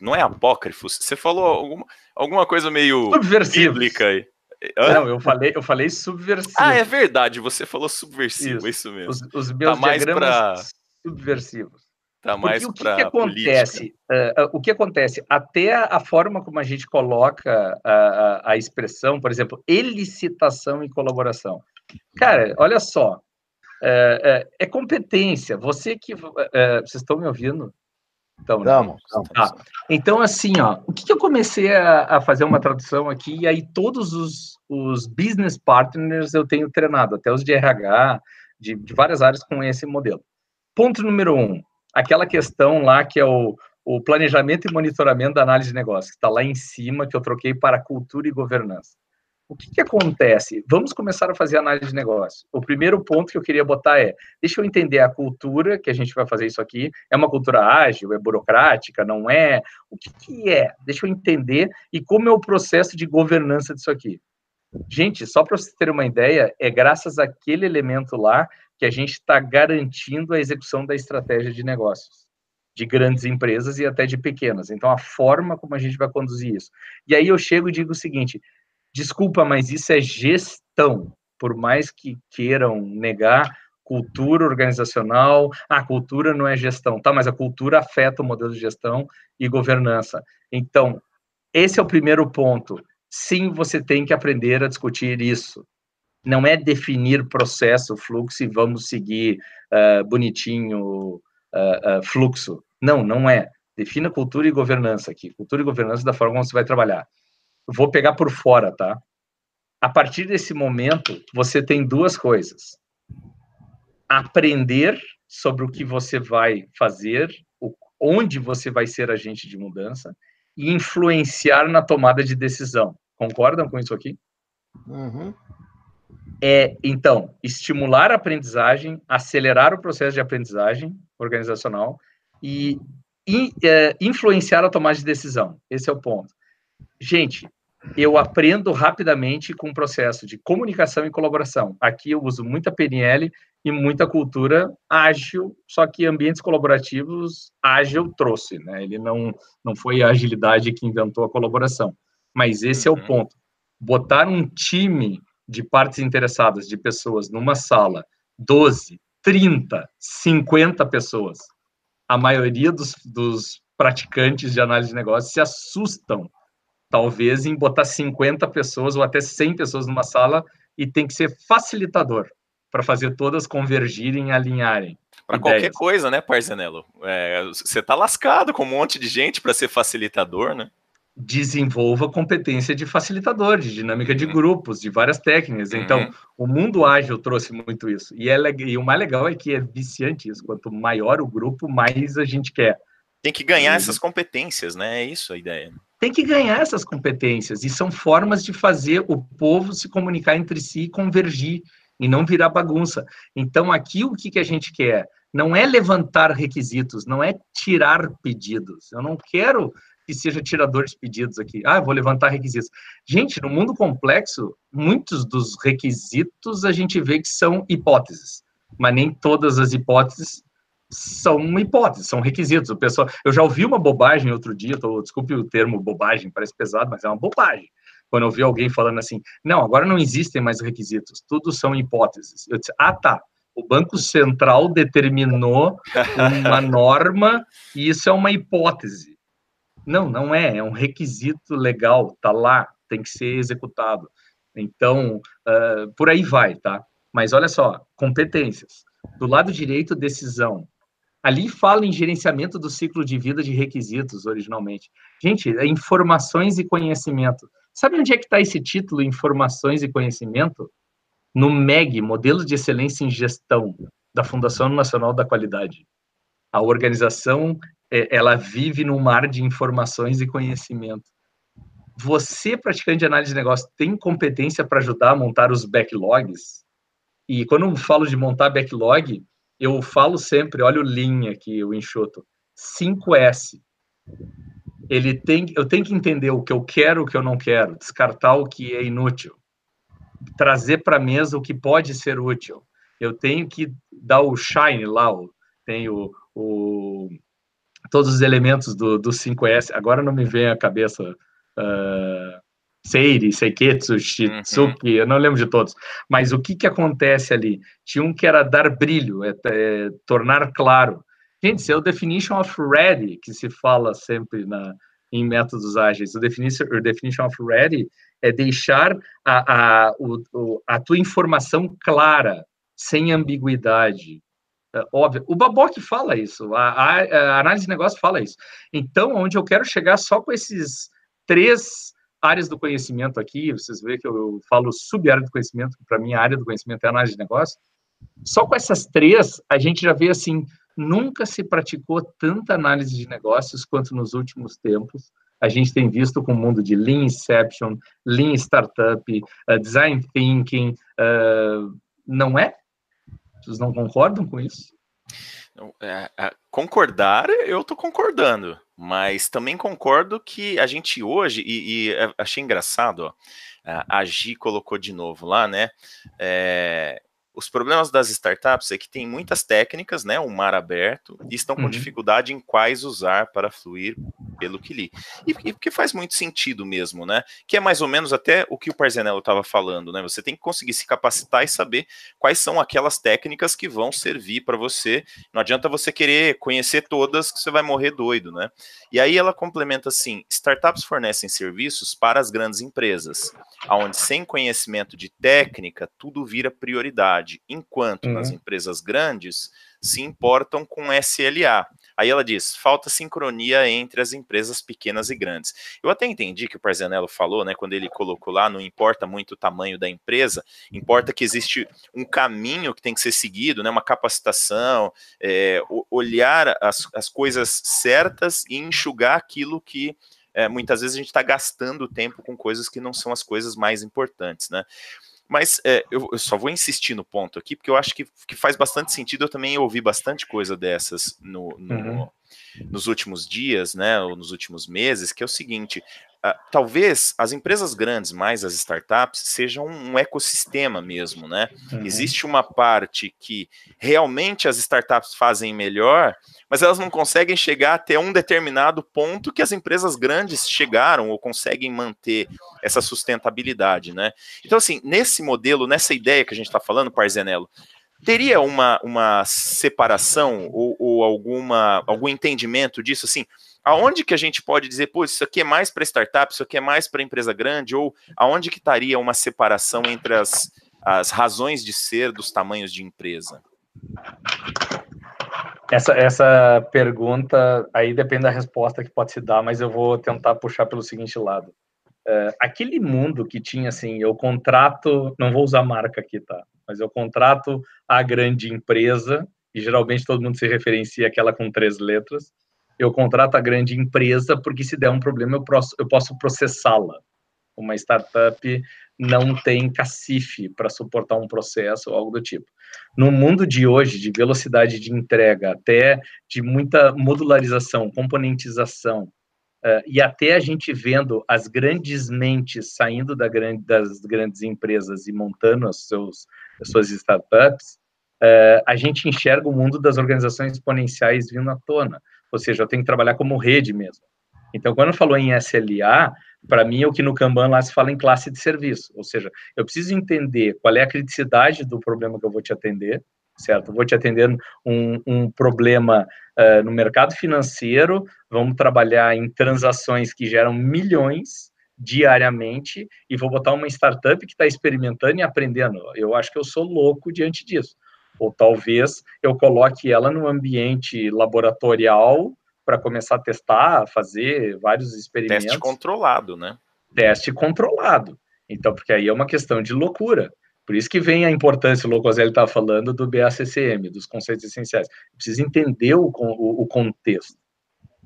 Não é apócrifos. Você falou alguma, alguma coisa meio bíblica aí. Não, eu falei, eu falei subversivo. Ah, é verdade. Você falou subversivo, isso, isso mesmo. Os, os meus tá mais diagramas pra... subversivos. Tá mais Porque o que, que acontece? Uh, uh, o que acontece? Até a, forma como a gente coloca a, a, a, expressão, por exemplo, elicitação e colaboração. Cara, olha só, uh, é competência. Você que vocês estão me ouvindo? Então, Vamos. Ah, então, assim, ó, o que, que eu comecei a, a, fazer uma tradução aqui, e aí todos os, os business partners eu tenho treinado, até os de RH, de, de várias áreas com esse modelo. Ponto número um, aquela questão lá que é o, o planejamento e monitoramento da análise de negócio, que está lá em cima, que eu troquei para cultura e governança. O que, que acontece? Vamos começar a fazer análise de negócio. O primeiro ponto que eu queria botar é: deixa eu entender a cultura que a gente vai fazer isso aqui. É uma cultura ágil, é burocrática, não é? O que, que é? Deixa eu entender e como é o processo de governança disso aqui. Gente, só para vocês terem uma ideia, é graças àquele elemento lá que a gente está garantindo a execução da estratégia de negócios de grandes empresas e até de pequenas. Então, a forma como a gente vai conduzir isso. E aí eu chego e digo o seguinte: desculpa, mas isso é gestão. Por mais que queiram negar, cultura organizacional, a cultura não é gestão, tá? Mas a cultura afeta o modelo de gestão e governança. Então, esse é o primeiro ponto. Sim, você tem que aprender a discutir isso não é definir processo, fluxo e vamos seguir uh, bonitinho uh, uh, fluxo. Não, não é. Defina cultura e governança aqui. Cultura e governança da forma como você vai trabalhar. Vou pegar por fora, tá? A partir desse momento, você tem duas coisas. Aprender sobre o que você vai fazer, onde você vai ser agente de mudança e influenciar na tomada de decisão. Concordam com isso aqui? Uhum é, então, estimular a aprendizagem, acelerar o processo de aprendizagem organizacional e, e é, influenciar a tomada de decisão. Esse é o ponto. Gente, eu aprendo rapidamente com o processo de comunicação e colaboração. Aqui eu uso muita PNL e muita cultura ágil, só que ambientes colaborativos ágil trouxe, né? Ele não, não foi a agilidade que inventou a colaboração. Mas esse uhum. é o uhum. ponto. Botar um time de partes interessadas, de pessoas, numa sala, 12, 30, 50 pessoas, a maioria dos, dos praticantes de análise de negócios se assustam, talvez, em botar 50 pessoas ou até 100 pessoas numa sala e tem que ser facilitador para fazer todas convergirem e alinharem. Para qualquer coisa, né, Parzanello? É, você tá lascado com um monte de gente para ser facilitador, né? desenvolva competência de facilitador, de dinâmica de uhum. grupos, de várias técnicas. Então, uhum. o mundo ágil trouxe muito isso. E, é, e o mais legal é que é viciante isso. Quanto maior o grupo, mais a gente quer. Tem que ganhar e... essas competências, né? É isso a ideia. Tem que ganhar essas competências. E são formas de fazer o povo se comunicar entre si e convergir, e não virar bagunça. Então, aqui o que, que a gente quer? Não é levantar requisitos, não é tirar pedidos. Eu não quero que seja tirador de pedidos aqui. Ah, vou levantar requisitos. Gente, no mundo complexo, muitos dos requisitos a gente vê que são hipóteses, mas nem todas as hipóteses são hipóteses, são requisitos. O pessoal, eu já ouvi uma bobagem outro dia, tô, desculpe o termo bobagem, parece pesado, mas é uma bobagem. quando eu vi alguém falando assim, não, agora não existem mais requisitos, tudo são hipóteses. Eu disse, ah, tá, o Banco Central determinou uma norma e isso é uma hipótese. Não, não é, é um requisito legal, tá lá, tem que ser executado. Então, uh, por aí vai, tá? Mas olha só, competências. Do lado direito, decisão. Ali fala em gerenciamento do ciclo de vida de requisitos, originalmente. Gente, é informações e conhecimento. Sabe onde é que está esse título, Informações e Conhecimento? No MEG, Modelo de Excelência em Gestão, da Fundação Nacional da Qualidade. A organização, é, ela vive num mar de informações e conhecimento. Você, praticante de análise de negócio, tem competência para ajudar a montar os backlogs? E quando eu falo de montar backlog, eu falo sempre, olha o Lean aqui, o enxoto, 5S. Ele tem, eu tenho que entender o que eu quero, o que eu não quero, descartar o que é inútil, trazer para a mesa o que pode ser útil. Eu tenho que dar o shine lá, o, tem o, o todos os elementos do, do 5S. Agora não me vem à cabeça uh, Seiri, Seiketsu, Shitsuki, uhum. eu não lembro de todos. Mas o que, que acontece ali? Tinha um que era dar brilho, é, é, tornar claro. Gente, isso é o definition of ready, que se fala sempre na, em métodos ágeis. O definition, o definition of ready é deixar a, a, o, a tua informação clara, sem ambiguidade. É, óbvio. O Babok fala isso, a, a, a análise de negócio fala isso. Então, onde eu quero chegar só com esses três áreas do conhecimento aqui, vocês veem que eu falo sub-área do conhecimento, para mim a área do conhecimento é análise de negócio. Só com essas três, a gente já vê assim, nunca se praticou tanta análise de negócios quanto nos últimos tempos. A gente tem visto com o mundo de Lean Inception, Lean Startup, uh, Design Thinking, uh, não é? Vocês não concordam com isso? É, é, concordar, eu tô concordando, mas também concordo que a gente hoje, e, e é, achei engraçado, ó, a Gi colocou de novo lá, né? É, os problemas das startups é que tem muitas técnicas, né, um mar aberto, e estão com uhum. dificuldade em quais usar para fluir pelo que li. E, e que faz muito sentido mesmo, né? Que é mais ou menos até o que o Parzanello estava falando, né? Você tem que conseguir se capacitar e saber quais são aquelas técnicas que vão servir para você. Não adianta você querer conhecer todas que você vai morrer doido, né? E aí ela complementa assim: startups fornecem serviços para as grandes empresas, aonde sem conhecimento de técnica tudo vira prioridade, enquanto uhum. nas empresas grandes se importam com SLA. Aí ela diz: falta sincronia entre as empresas pequenas e grandes. Eu até entendi que o Parzanello falou, né, quando ele colocou lá, não importa muito o tamanho da empresa, importa que existe um caminho que tem que ser seguido, né, uma capacitação, é, olhar as, as coisas certas e enxugar aquilo que é, muitas vezes a gente está gastando tempo com coisas que não são as coisas mais importantes, né? Mas é, eu, eu, só vou insistir no ponto aqui, porque eu acho que, que faz bastante sentido. Eu também ouvi bastante coisa dessas no, no, uhum. nos últimos dias, né, ou nos últimos meses, que é o seguinte: talvez as empresas grandes, mais as startups, sejam um ecossistema mesmo, né? Uhum. Existe uma parte que realmente as startups fazem melhor, mas elas não conseguem chegar até um determinado ponto que as empresas grandes chegaram ou conseguem manter essa sustentabilidade, né? Então, assim, nesse modelo, nessa ideia que a gente está falando, Parzenello, teria uma, uma separação ou, ou alguma, algum entendimento disso, assim, aonde que a gente pode dizer, pô, isso aqui é mais para startup, isso aqui é mais para empresa grande, ou aonde que estaria uma separação entre as, as razões de ser dos tamanhos de empresa? Essa, essa pergunta aí depende da resposta que pode se dar, mas eu vou tentar puxar pelo seguinte lado. É, aquele mundo que tinha assim, eu contrato, não vou usar marca aqui, tá? Mas eu contrato a grande empresa, e geralmente todo mundo se referencia àquela com três letras, eu contrato a grande empresa porque se der um problema eu posso, eu posso processá-la. Uma startup não tem cacife para suportar um processo ou algo do tipo. No mundo de hoje, de velocidade de entrega, até de muita modularização, componentização, uh, e até a gente vendo as grandes mentes saindo da grande, das grandes empresas e montando as, seus, as suas startups, uh, a gente enxerga o mundo das organizações exponenciais vindo à tona ou seja, eu tenho que trabalhar como rede mesmo. Então, quando falou em SLA, para mim é o que no Kanban lá se fala em classe de serviço, ou seja, eu preciso entender qual é a criticidade do problema que eu vou te atender, certo? vou te atender um, um problema uh, no mercado financeiro, vamos trabalhar em transações que geram milhões diariamente e vou botar uma startup que está experimentando e aprendendo. Eu acho que eu sou louco diante disso. Ou talvez eu coloque ela num ambiente laboratorial para começar a testar, fazer vários experimentos. Teste controlado, né? Teste controlado. Então, porque aí é uma questão de loucura. Por isso que vem a importância, o Locoselli estava falando do BACCM, dos conceitos essenciais. Precisa entender o, o, o, contexto.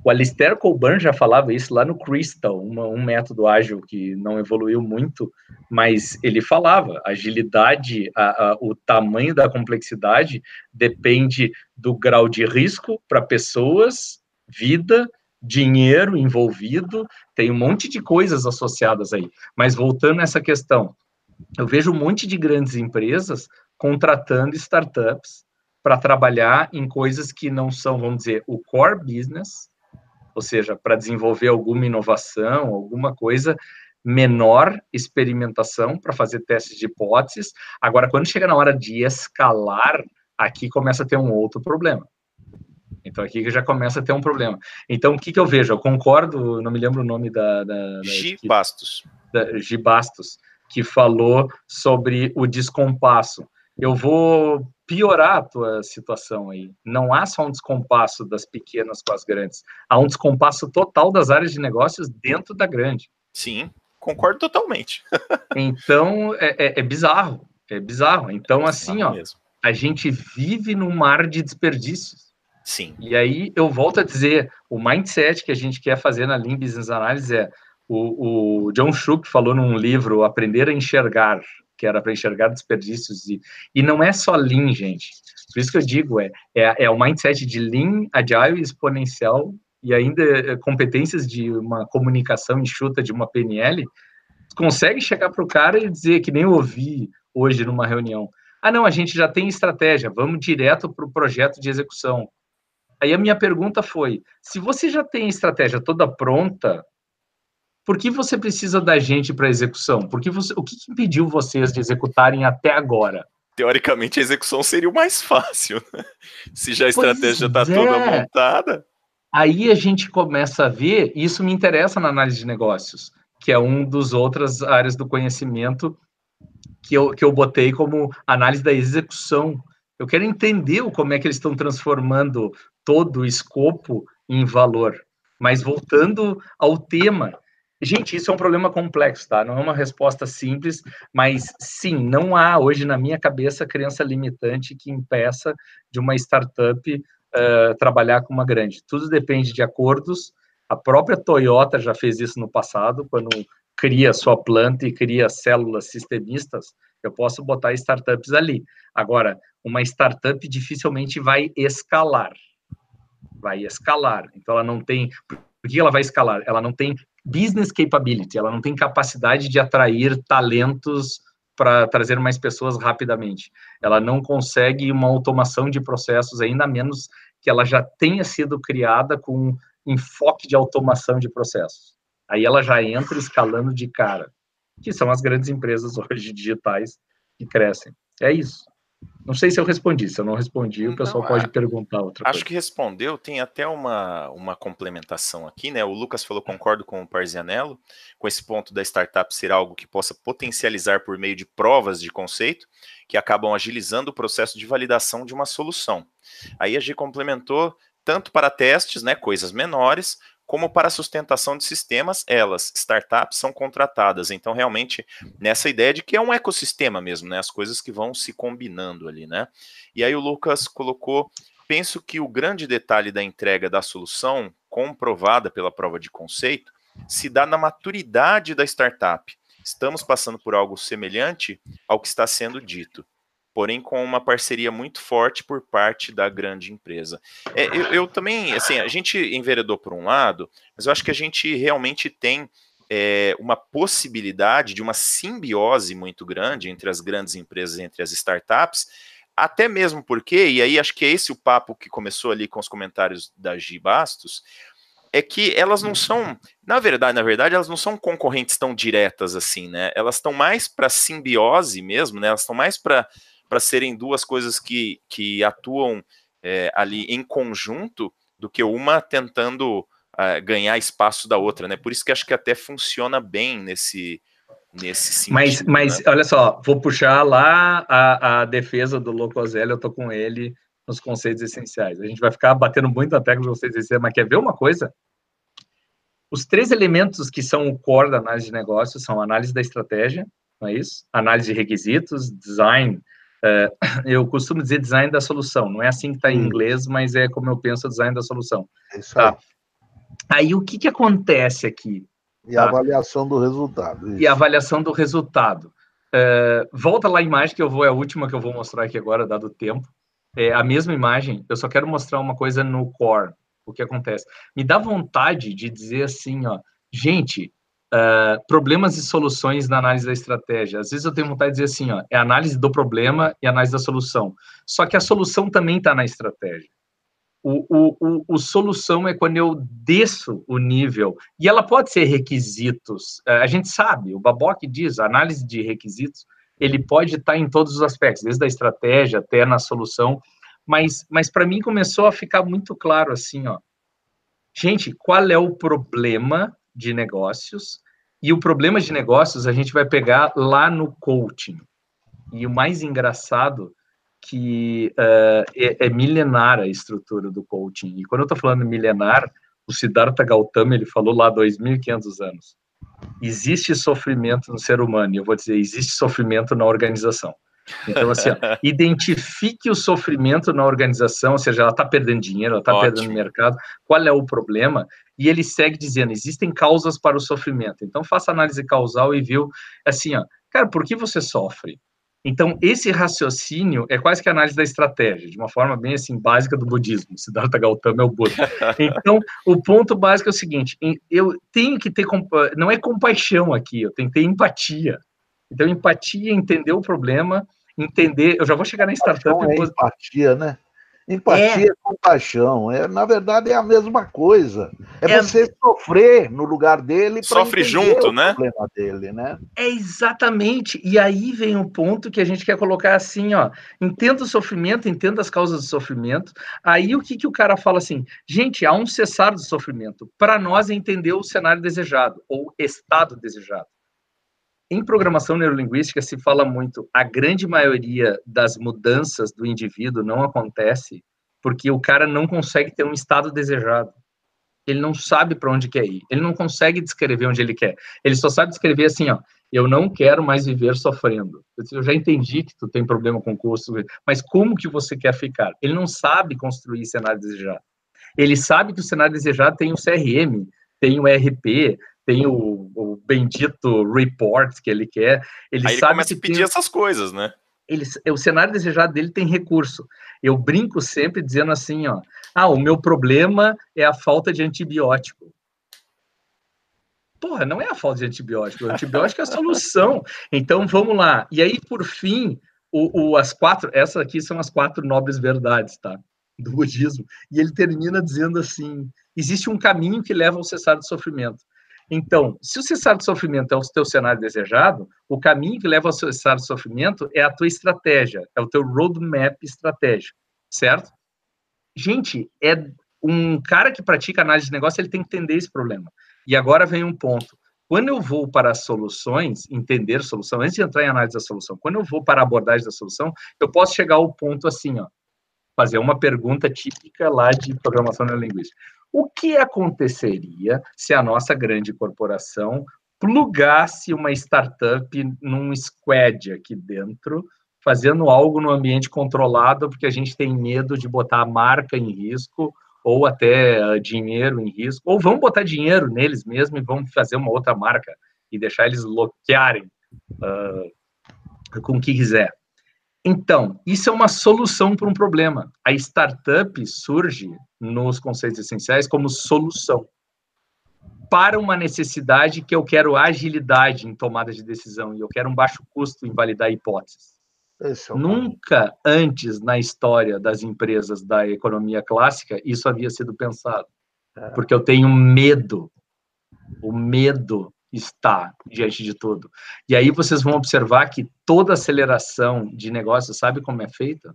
O Alistair Colburn já falava isso lá no Crystal, uma, um método ágil que não evoluiu muito, mas ele falava, agilidade, a, a, o tamanho da complexidade depende do grau de risco para pessoas, vida, dinheiro envolvido, tem um monte de coisas associadas aí. Mas voltando a essa questão, eu vejo um monte de grandes empresas contratando startups para trabalhar em coisas que não são, vamos dizer, o core business, ou seja, para desenvolver alguma inovação, alguma coisa menor experimentação para fazer testes de hipóteses. Agora, quando chega na hora de escalar, aqui começa a ter um outro problema. Então aqui já começa a ter um problema. Então o que, que eu vejo? Eu concordo, não me lembro o nome da. da, da G. Bastos. Da, G. Bastos que falou sobre o descompasso. Eu vou piorar a tua situação aí. Não há só um descompasso das pequenas com as grandes. Há um descompasso total das áreas de negócios dentro da grande. Sim, concordo totalmente. então, é, é, é, bizarro. É bizarro. Então, é assim, ó, mesmo. a gente vive num mar de desperdícios. Sim. E aí eu volto a dizer, o mindset que a gente quer fazer na Lean Business Analysis é o, o John Schuck falou num livro Aprender a Enxergar, que era para enxergar desperdícios, e, e não é só Lean, gente. Por isso que eu digo, é, é, é o mindset de Lean, Agile Exponencial, e ainda é, competências de uma comunicação enxuta de uma PNL, consegue chegar para o cara e dizer, que nem eu ouvi hoje numa reunião, ah, não, a gente já tem estratégia, vamos direto para o projeto de execução. Aí a minha pergunta foi, se você já tem a estratégia toda pronta, por que você precisa da gente para execução? Porque você, o que, que impediu vocês de executarem até agora? Teoricamente, a execução seria o mais fácil. Né? Se já a estratégia está é. toda montada. Aí a gente começa a ver, e isso me interessa na análise de negócios, que é um dos outras áreas do conhecimento que eu, que eu botei como análise da execução. Eu quero entender como é que eles estão transformando todo o escopo em valor. Mas voltando ao tema, Gente, isso é um problema complexo, tá? Não é uma resposta simples, mas sim, não há hoje na minha cabeça crença limitante que impeça de uma startup uh, trabalhar com uma grande. Tudo depende de acordos. A própria Toyota já fez isso no passado, quando cria sua planta e cria células sistemistas. Eu posso botar startups ali. Agora, uma startup dificilmente vai escalar. Vai escalar. Então, ela não tem. Por que ela vai escalar? Ela não tem business capability, ela não tem capacidade de atrair talentos para trazer mais pessoas rapidamente. Ela não consegue uma automação de processos, ainda menos que ela já tenha sido criada com enfoque de automação de processos. Aí ela já entra escalando de cara, que são as grandes empresas hoje digitais que crescem. É isso. Não sei se eu respondi. Se eu não respondi, o pessoal não, pode é. perguntar outra Acho coisa. que respondeu. Tem até uma, uma complementação aqui, né? O Lucas falou, concordo com o Parzianello, com esse ponto da startup ser algo que possa potencializar por meio de provas de conceito, que acabam agilizando o processo de validação de uma solução. Aí a G complementou tanto para testes, né, coisas menores, como para sustentação de sistemas, elas, startups, são contratadas. Então, realmente, nessa ideia de que é um ecossistema mesmo, né? As coisas que vão se combinando ali, né? E aí o Lucas colocou. Penso que o grande detalhe da entrega da solução, comprovada pela prova de conceito, se dá na maturidade da startup. Estamos passando por algo semelhante ao que está sendo dito porém com uma parceria muito forte por parte da grande empresa. É, eu, eu, também, assim, a gente enveredou por um lado, mas eu acho que a gente realmente tem é, uma possibilidade de uma simbiose muito grande entre as grandes empresas, entre as startups, até mesmo porque, e aí acho que é esse o papo que começou ali com os comentários da Gi Bastos, é que elas não são, na verdade, na verdade, elas não são concorrentes tão diretas assim, né? Elas estão mais para simbiose mesmo, né? Elas estão mais para serem duas coisas que, que atuam é, ali em conjunto do que uma tentando uh, ganhar espaço da outra, né? Por isso que acho que até funciona bem nesse nesse sentido. Mas, mas né? olha só, vou puxar lá a, a defesa do Locoselli, eu tô com ele nos conceitos essenciais. A gente vai ficar batendo muito na tecla de conceitos essenciais, mas quer ver uma coisa? Os três elementos que são o core da análise de negócio são análise da estratégia, não é isso? Análise de requisitos, design. Uh, eu costumo dizer design da solução. Não é assim que está em inglês, mas é como eu penso design da solução. É isso tá? aí. Aí o que, que acontece aqui? E tá? a avaliação do resultado. Isso. E a avaliação do resultado. Uh, volta lá a imagem que eu vou, é a última que eu vou mostrar aqui agora, dado o tempo. É a mesma imagem, eu só quero mostrar uma coisa no core, o que acontece. Me dá vontade de dizer assim, ó, gente, uh, problemas e soluções na análise da estratégia. Às vezes eu tenho vontade de dizer assim, ó, é análise do problema e análise da solução. Só que a solução também está na estratégia. O, o, o, o, solução é quando eu desço o nível, e ela pode ser requisitos. A gente sabe, o Babock diz, análise de requisitos, ele pode estar em todos os aspectos, desde a estratégia até na solução, mas, mas para mim começou a ficar muito claro assim, ó, gente, qual é o problema de negócios? E o problema de negócios a gente vai pegar lá no coaching. E o mais engraçado que uh, é, é, milenar a estrutura do coaching. E quando eu estou falando milenar, o Siddhartha Gautama ele falou lá 2.500 anos. Existe sofrimento no ser humano, e eu vou dizer, existe sofrimento na organização. Então, assim, ó, identifique o sofrimento na organização, ou seja, ela está perdendo dinheiro, ela está perdendo mercado, qual é o problema, e ele segue dizendo, existem causas para o sofrimento. Então, faça análise causal e viu, assim, ó, cara, por que você sofre? Então, esse raciocínio é quase que a análise da estratégia, de uma forma bem assim básica do budismo. Siddhartha Gautama é o Buda. Então, o ponto básico é o seguinte: eu tenho que ter, não é compaixão aqui, eu tenho que ter empatia. Então, empatia, entender o problema, entender. Eu já vou chegar na startup. É empatia, né? Empatia é. compaixão. É, na verdade, é a mesma coisa. É, é... você sofrer no lugar dele. Sofre junto, né? problema dele, né? É exatamente. E aí vem o um ponto que a gente quer colocar assim, ó. Entenda o sofrimento, entenda as causas do sofrimento. Aí o que, que o cara fala assim? Gente, há um cessar do sofrimento. Para nós entender o cenário desejado, ou estado desejado. Em programação neurolinguística se fala muito, a grande maioria das mudanças do indivíduo não acontece porque o cara não consegue ter um estado desejado. Ele não sabe para onde quer ir. Ele não consegue descrever onde ele quer. Ele só sabe descrever assim, ó, eu não quero mais viver sofrendo. Eu já entendi que tu tem problema com custo, mas como que você quer ficar? Ele não sabe construir cenário desejado. Ele sabe que o cenário desejado tem o CRM, tem o RP, tem o, o bendito report que ele quer. Ele Aí sabe ele começa que a pedir tem, essas coisas, né? Ele, o cenário desejado dele tem recurso. Eu brinco sempre dizendo assim, ó, ah, o meu problema é a falta de antibiótico. Porra, não é a falta de antibiótico, o antibiótico é a solução. Então vamos lá. E aí, por fim, o, o, as quatro, essas aqui são as quatro nobres verdades, tá? Do budismo. E ele termina dizendo assim: existe um caminho que leva ao cessar do sofrimento. Então, se o cessar do sofrimento é o teu cenário desejado, o caminho que leva ao cessar do sofrimento é a tua estratégia, é o teu roadmap estratégico, certo? Gente, é um cara que pratica análise de negócio, ele tem que entender esse problema. E agora vem um ponto. Quando eu vou para as soluções, entender solução, antes de entrar em análise da solução, quando eu vou para a abordagem da solução, eu posso chegar ao ponto assim, ó, fazer uma pergunta típica lá de programação neurolinguística. O que aconteceria se a nossa grande corporação plugasse uma startup num squad aqui dentro, fazendo algo no ambiente controlado, porque a gente tem medo de botar a marca em risco ou até uh, dinheiro em risco, ou vamos botar dinheiro neles mesmo e vamos fazer uma outra marca e deixar eles bloquearem uh, com o que quiser. Então, isso é uma solução para um problema. A startup surge nos conceitos essenciais como solução para uma necessidade que eu quero agilidade em tomada de decisão e eu quero um baixo custo em validar hipóteses. É Nunca antes na história das empresas da economia clássica isso havia sido pensado. É. Porque eu tenho medo. O medo está diante de tudo. E aí vocês vão observar que toda aceleração de negócio, sabe como é feita?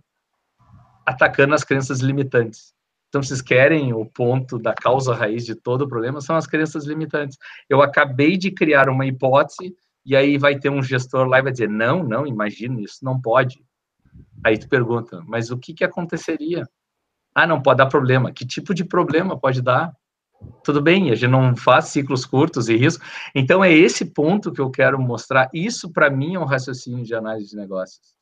Atacando as crenças limitantes. Então, vocês querem o ponto da causa raiz de todo o problema, são as crenças limitantes. Eu acabei de criar uma hipótese, e aí vai ter um gestor lá e vai dizer: não, não, imagina, isso não pode. Aí tu pergunta, mas o que, que aconteceria? Ah, não pode dar problema. Que tipo de problema pode dar? Tudo bem, a gente não faz ciclos curtos e risco. Então, é esse ponto que eu quero mostrar. Isso, para mim, é um raciocínio de análise de negócios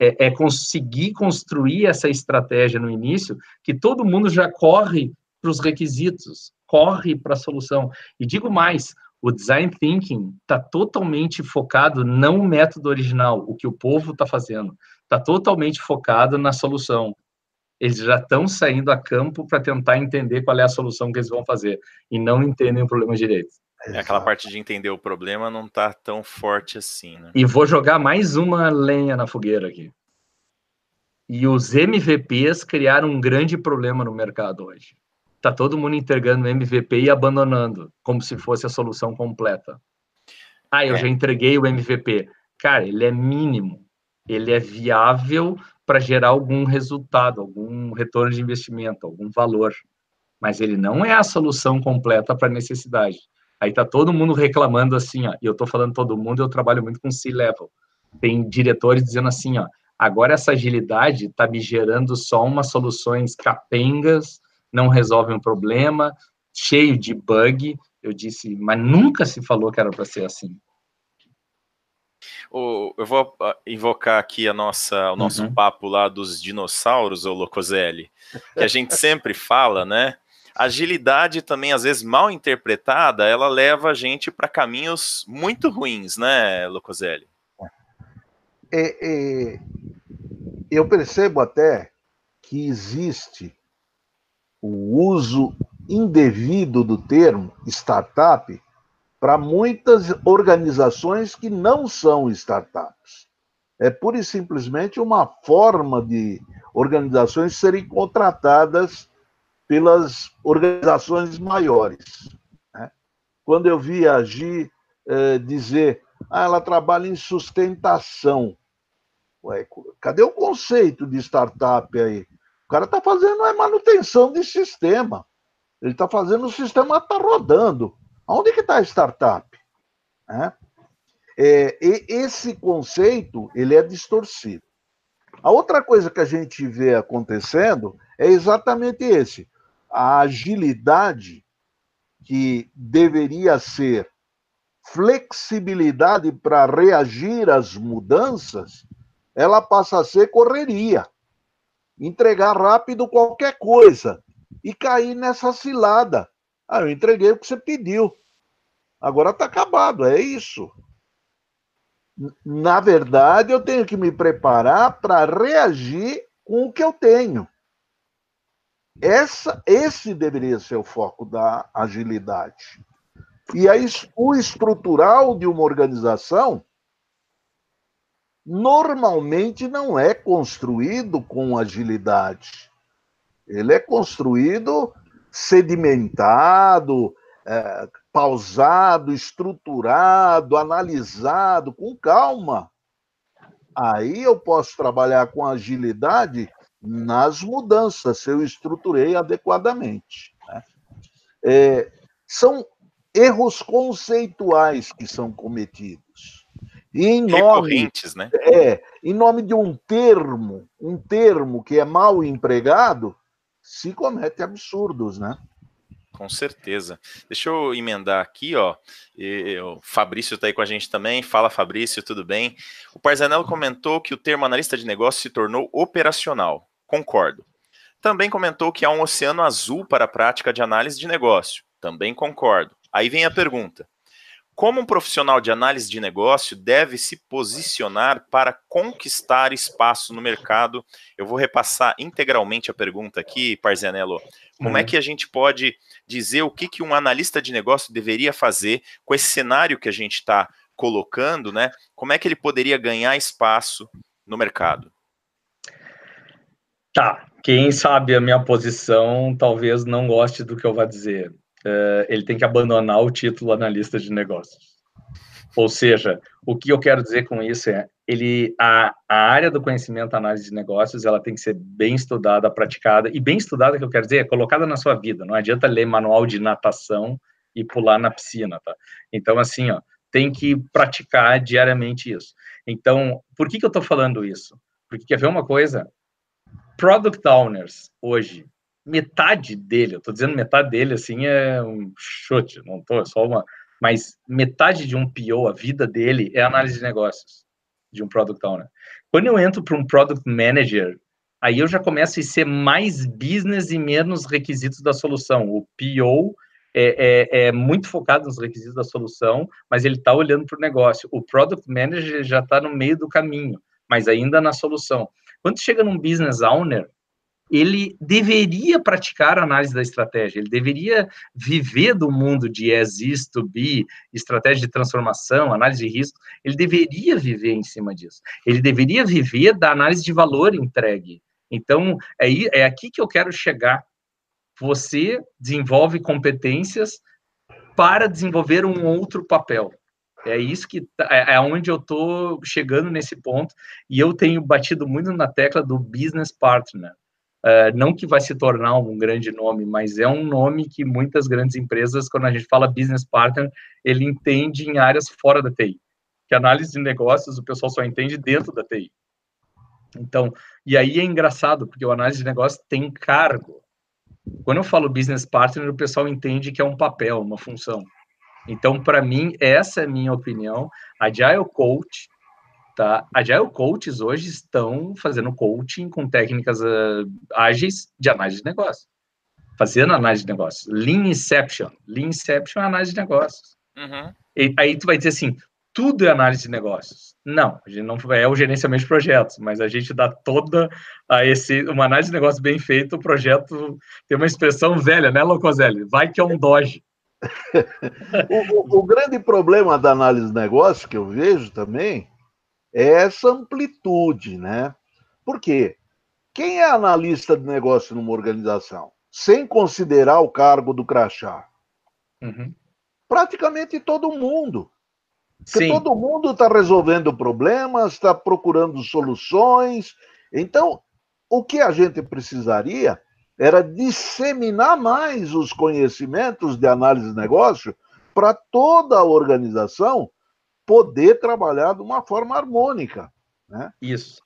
é, é conseguir construir essa estratégia no início, que todo mundo já corre para os requisitos, corre para a solução. E digo mais, o design thinking está totalmente focado não no método original, o que o povo está fazendo, está totalmente focado na solução. Eles já estão saindo a campo para tentar entender qual é a solução que eles vão fazer e não entendem o problema direito. É, aquela parte de entender o problema não está tão forte assim, né? E vou jogar mais uma lenha na fogueira aqui. E os MVPs criaram um grande problema no mercado hoje. Tá todo mundo entregando MVP e abandonando, como se fosse a solução completa. Ah, eu é. já entreguei o MVP. Cara, ele é mínimo. Ele é viável para gerar algum resultado, algum retorno de investimento, algum valor. Mas ele não é a solução completa para a necessidade. Aí tá todo mundo reclamando assim, ó, e eu tô falando todo mundo, eu trabalho muito com C-level. Tem diretores dizendo assim, ó, agora essa agilidade está me gerando só umas soluções capengas, não resolve um problema, cheio de bug. Eu disse, mas nunca se falou que era para ser assim. Eu vou ah, invocar aqui a nossa, o nosso uhum. papo lá dos dinossauros, o Locoselli, que a gente sempre fala, né? agilidade também, às vezes mal interpretada, ela leva a gente para caminhos muito ruins, né, Locoselli? É, é, eu percebo até que existe o uso indevido do termo startup para muitas organizações que não são startups. É pura e simplesmente uma forma de organizações serem contratadas pelas organizações maiores. Né? Quando eu vi a Gi eh, dizer, ah, ela trabalha em sustentação. Ué, cadê o conceito de startup aí? O cara está fazendo é manutenção de sistema. Ele está fazendo o sistema tá rodando. Onde que está a startup? É? É, esse conceito ele é distorcido. A outra coisa que a gente vê acontecendo é exatamente esse a agilidade que deveria ser flexibilidade para reagir às mudanças, ela passa a ser correria. Entregar rápido qualquer coisa e cair nessa cilada. Ah, eu entreguei o que você pediu. Agora está acabado, é isso. Na verdade, eu tenho que me preparar para reagir com o que eu tenho. Essa, esse deveria ser o foco da agilidade. E aí, o estrutural de uma organização normalmente não é construído com agilidade. Ele é construído sedimentado, é, pausado, estruturado, analisado, com calma. Aí eu posso trabalhar com agilidade nas mudanças, se eu estruturei adequadamente. Né? É, são erros conceituais que são cometidos. E em nome, né? É, em nome de um termo, um termo que é mal empregado, se comete absurdos, né? Com certeza. Deixa eu emendar aqui, ó. o Fabrício está aí com a gente também. Fala, Fabrício, tudo bem? O Parzanello comentou que o termo analista de negócio se tornou operacional. Concordo. Também comentou que há um oceano azul para a prática de análise de negócio. Também concordo. Aí vem a pergunta: como um profissional de análise de negócio deve se posicionar para conquistar espaço no mercado? Eu vou repassar integralmente a pergunta aqui, Parzanello. Como é uhum. é que a gente pode dizer o que, que um analista de negócio deveria fazer com esse cenário que a gente está colocando, né? Como é que ele poderia ganhar espaço no mercado? Tá, quem sabe a minha posição talvez não goste do que eu vou dizer. Uh, ele tem que abandonar o título analista de negócios. Ou seja, o que eu quero dizer com isso é, ele, a, a área do conhecimento análise de negócios, ela tem que ser bem estudada, praticada, e bem estudada, que eu quero dizer, é colocada na sua vida. Não adianta ler manual de natação e pular na piscina, tá? Então, assim, ó, tem que praticar diariamente isso. Então, por que, que eu estou falando isso? Porque quer ver uma coisa? Product owners, hoje, metade dele, eu estou dizendo metade dele, assim, é um chute, não tô, é só uma, mas metade de um PO, a vida dele, é análise de negócios de um Product Owner. Quando eu entro para um Product Manager, aí eu já começo a ser mais business e menos requisitos da solução. O PO é, é, é muito focado nos requisitos da solução, mas ele está olhando para o negócio. O Product Manager já está no meio do caminho, mas ainda na solução. Quando chega num Business Owner, ele deveria praticar análise da estratégia, ele deveria viver do mundo de as is to be, estratégia de transformação, análise de risco, ele deveria viver em cima disso. Ele deveria viver da análise de valor entregue. Então, é, é aqui que eu quero chegar. Você desenvolve competências para desenvolver um outro papel. É isso que tá, é, é onde eu estou chegando nesse ponto e eu tenho batido muito na tecla do business partner. Uh, não que vai se tornar um grande nome, mas é um nome que muitas grandes empresas, quando a gente fala business partner, ele entende em áreas fora da TI. Que análise de negócios o pessoal só entende dentro da TI. Então, e aí é engraçado, porque o análise de negócios tem cargo. Quando eu falo business partner, o pessoal entende que é um papel, uma função. Então, para mim, essa é a minha opinião. Agile Coach Tá? Agile Coaches hoje estão fazendo coaching com técnicas uh, ágeis de análise de negócio. Fazendo análise de negócios. Lean Inception. Lean Inception é análise de negócios. Uhum. E aí tu vai dizer assim, tudo é análise de negócios. Não, a gente não é o gerenciamento de projetos, mas a gente dá toda a esse uma análise de negócio bem feita, o projeto tem uma expressão velha, né, Locoselli? Vai que é um doge. o, o, o, grande problema da análise de negócio que eu vejo também essa amplitude, né? Por quê? Quem é analista de negócio numa organização? Sem considerar o cargo do crachá? Uhum. Praticamente todo mundo. Porque Sim. todo mundo está resolvendo problemas, está procurando soluções. Então, o que a gente precisaria era disseminar mais os conhecimentos de análise de negócio para toda a organização poder trabalhar de uma forma harmônica. Né? Isso.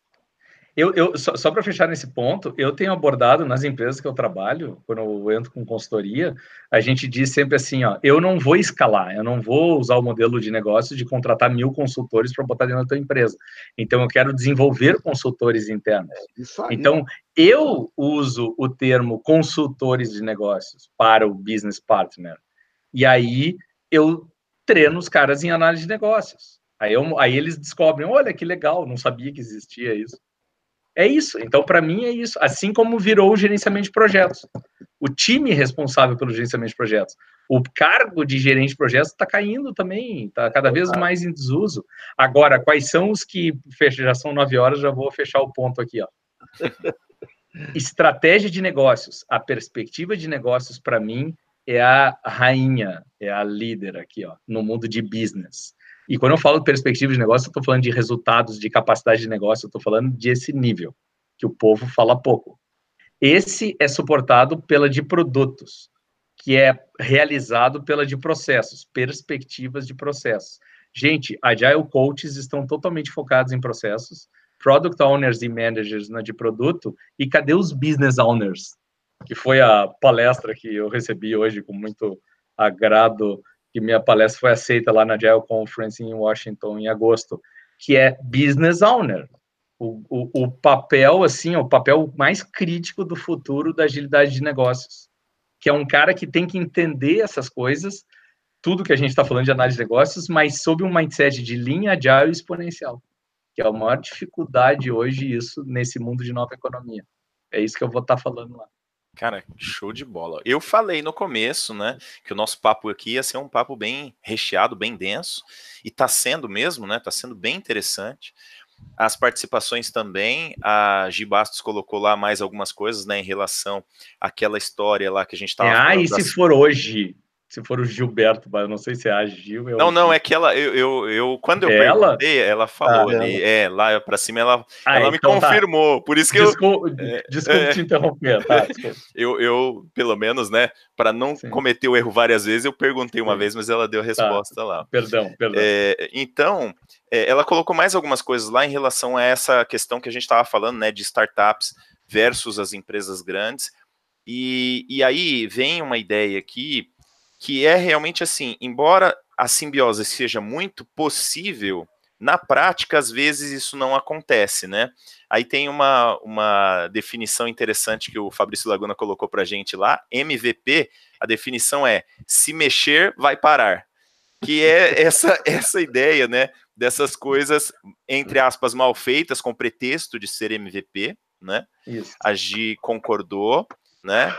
Eu, eu só, só para fechar nesse ponto, eu tenho abordado nas empresas que eu trabalho, quando eu entro com consultoria, a gente diz sempre assim, ó, eu não vou escalar, eu não vou usar o modelo de negócio de contratar mil consultores para botar dentro da tua empresa. Então, eu quero desenvolver consultores internos. É então, eu uso o termo consultores de negócios para o business partner. E aí, eu treino os caras em análise de negócios. Aí, eu, aí eles descobrem, olha que legal, não sabia que existia isso. É isso. Então, para mim, é isso. Assim como virou o gerenciamento de projetos. O time responsável pelo gerenciamento de projetos. O cargo de gerente de projetos está caindo também, está cada vez mais em desuso. Agora, quais são os que. Já são nove horas, já vou fechar o ponto aqui. Ó. Estratégia de negócios. A perspectiva de negócios, para mim, é a rainha, é a líder aqui, ó, no mundo de business. E quando eu falo de perspectiva de negócio, eu estou falando de resultados, de capacidade de negócio, eu estou falando desse nível, que o povo fala pouco. Esse é suportado pela de produtos, que é realizado pela de processos, perspectivas de processos. Gente, Agile Coaches estão totalmente focados em processos, Product Owners e Managers na de produto, e cadê os Business Owners? Que foi a palestra que eu recebi hoje com muito agrado, que minha palestra foi aceita lá na Agile Conference em Washington em agosto, que é Business Owner. O, o, o papel, assim, o papel mais crítico do futuro da agilidade de negócios, que é um cara que tem que entender essas coisas, tudo que a gente está falando de análise de negócios, mas sob um mindset de linha agile exponencial, que é a maior dificuldade hoje isso nesse mundo de nova economia. É isso que eu vou estar tá falando lá. Cara, show de bola. Eu falei no começo, né, que o nosso papo aqui ia ser um papo bem recheado, bem denso, e tá sendo mesmo, né? Tá sendo bem interessante. as participações também. A Gi Bastos colocou lá mais algumas coisas, né, em relação àquela história lá que a gente estava é, Ah, e se for hoje? Se for o Gilberto, mas eu não sei se é a Gil. É não, não, é que ela, eu, eu, eu quando eu é perguntei, ela, ela falou ah, ali, é, lá pra cima ela, ah, ela então me tá. confirmou, tá. por isso que desculpa, eu... É, desculpa é, te interromper, tá, eu, eu, pelo menos, né, para não Sim. cometer o erro várias vezes, eu perguntei uma Sim. vez, mas ela deu a tá. resposta tá. lá. Perdão, perdão. É, então, é, ela colocou mais algumas coisas lá em relação a essa questão que a gente estava falando, né, de startups versus as empresas grandes, e, e aí vem uma ideia aqui que é realmente assim, embora a simbiose seja muito possível, na prática, às vezes, isso não acontece, né? Aí tem uma, uma definição interessante que o Fabrício Laguna colocou para a gente lá, MVP, a definição é, se mexer, vai parar. Que é essa, essa ideia, né, dessas coisas, entre aspas, mal feitas, com pretexto de ser MVP, né? Isso. A Gi concordou, né?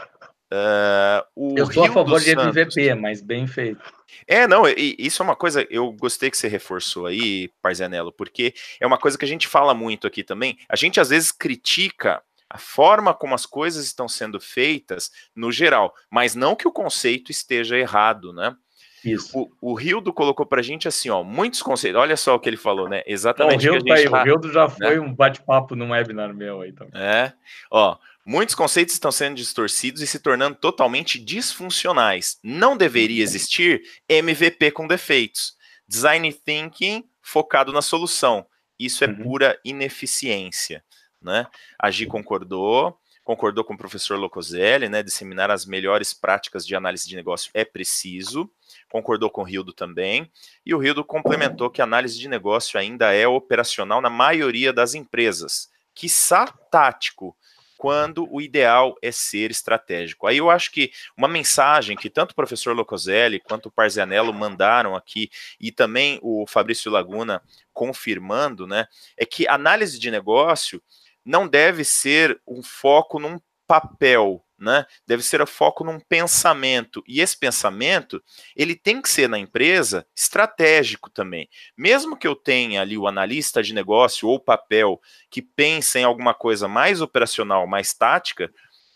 Uh, eu sou Rio a favor de MVP, mas bem feito. É, não, isso é uma coisa, eu gostei que você reforçou aí, Parzanello, porque é uma coisa que a gente fala muito aqui também. A gente às vezes critica a forma como as coisas estão sendo feitas no geral, mas não que o conceito esteja errado, né? Isso. O, o Rildo colocou pra gente assim, ó, muitos conceitos. Olha só o que ele falou, né? Exatamente. Não, o Rildo, tá aí, tá, o Rildo já né? foi um bate-papo num webinar meu aí também. É, ó, Muitos conceitos estão sendo distorcidos e se tornando totalmente disfuncionais. Não deveria uhum. existir MVP com defeitos. Design thinking focado na solução. Isso é uhum. pura ineficiência. Né? A Gi concordou, concordou com o professor Locoselli, né? Disseminar as melhores práticas de análise de negócio é preciso. Concordou com o Rildo também. E o Rildo complementou que a análise de negócio ainda é operacional na maioria das empresas. Quiçá tático quando o ideal é ser estratégico. Aí eu acho que uma mensagem que tanto o professor Locoselli quanto o Parzianello mandaram aqui, e também o Fabrício Laguna confirmando, né, é que análise de negócio não deve ser um foco num papel, né? Deve ser o foco num pensamento. E esse pensamento, ele tem que ser na empresa estratégico também. Mesmo que eu tenha ali o analista de negócio ou papel que pense em alguma coisa mais operacional, mais tática,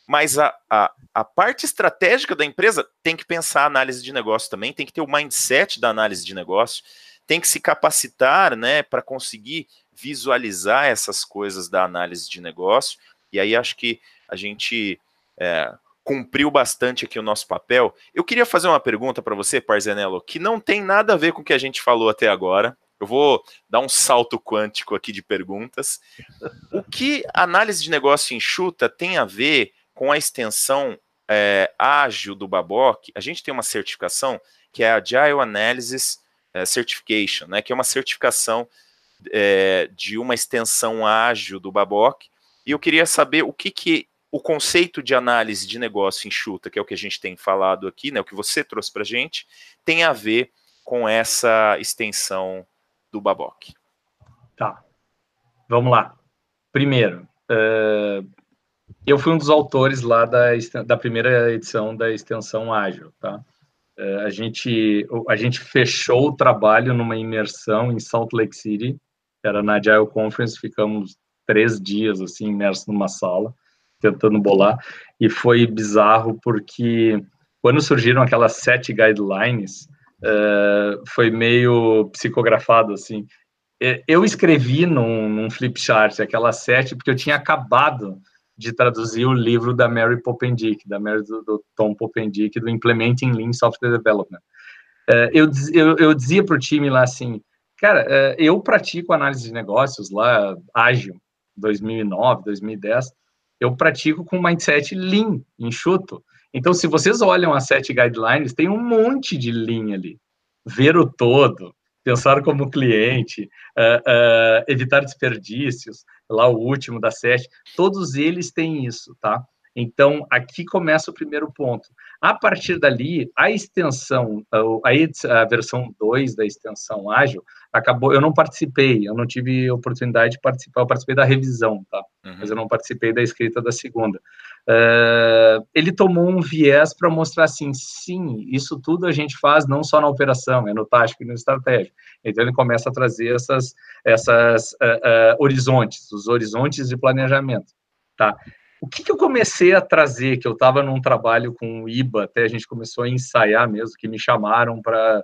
mas a, a, a parte estratégica da empresa tem que pensar a análise de negócio também, tem que ter o mindset da análise de negócio, tem que se capacitar, né, para conseguir visualizar essas coisas da análise de negócio. E aí acho que a gente é, cumpriu bastante aqui o nosso papel. Eu queria fazer uma pergunta para você, Parzenello, que não tem nada a ver com o que a gente falou até agora. Eu vou dar um salto quântico aqui de perguntas. O que análise de negócio enxuta tem a ver com a extensão é, ágil do Baboc? A gente tem uma certificação que é a Agile Analysis é, Certification, né, que é uma certificação é, de uma extensão ágil do Baboc. E eu queria saber o que, que o conceito de análise de negócio enxuta, que é o que a gente tem falado aqui, né, o que você trouxe para a gente, tem a ver com essa extensão do Baboc. Tá. Vamos lá. Primeiro, uh, eu fui um dos autores lá da, da primeira edição da extensão ágil, tá? Uh, a, gente, a gente fechou o trabalho numa imersão em Salt Lake City, era na Agile Conference, ficamos três dias, assim, imersos numa sala, tentando bolar, e foi bizarro porque quando surgiram aquelas sete guidelines, uh, foi meio psicografado, assim. Eu escrevi num, num flip chart aquelas sete porque eu tinha acabado de traduzir o livro da Mary Popendick, da Mary do, do Tom Popendick, do Implementing Lean Software Development. Uh, eu, eu, eu dizia para o time lá assim, cara, uh, eu pratico análise de negócios lá, ágil, 2009, 2010, eu pratico com mindset lean, enxuto. Então, se vocês olham as sete guidelines, tem um monte de lean ali. Ver o todo, pensar como cliente, uh, uh, evitar desperdícios, lá o último da sete, todos eles têm isso, tá? Então, aqui começa o primeiro ponto. A partir dali, a extensão, a, a versão 2 da extensão ágil, acabou, eu não participei, eu não tive oportunidade de participar, eu participei da revisão, tá? Uhum. Mas eu não participei da escrita da segunda. Uh, ele tomou um viés para mostrar assim, sim, isso tudo a gente faz não só na operação, é no tático e no estratégico. Então ele começa a trazer essas, essas uh, uh, horizontes, os horizontes de planejamento, tá? O que, que eu comecei a trazer, que eu estava num trabalho com o IBA, até a gente começou a ensaiar mesmo, que me chamaram para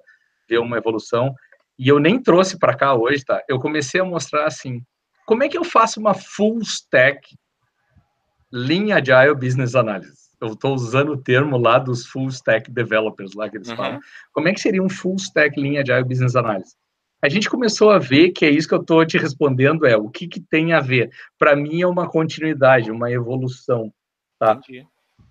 ver uma evolução, e eu nem trouxe para cá hoje, tá? Eu comecei a mostrar assim, como é que eu faço uma full stack Lean Agile Business Analysis. Eu estou usando o termo lá dos full stack developers lá que eles uhum. falam. Como é que seria um full stack Lean Agile Business Analysis? A gente começou a ver que é isso que eu estou te respondendo é o que, que tem a ver. Para mim é uma continuidade, uma evolução, tá? Entendi.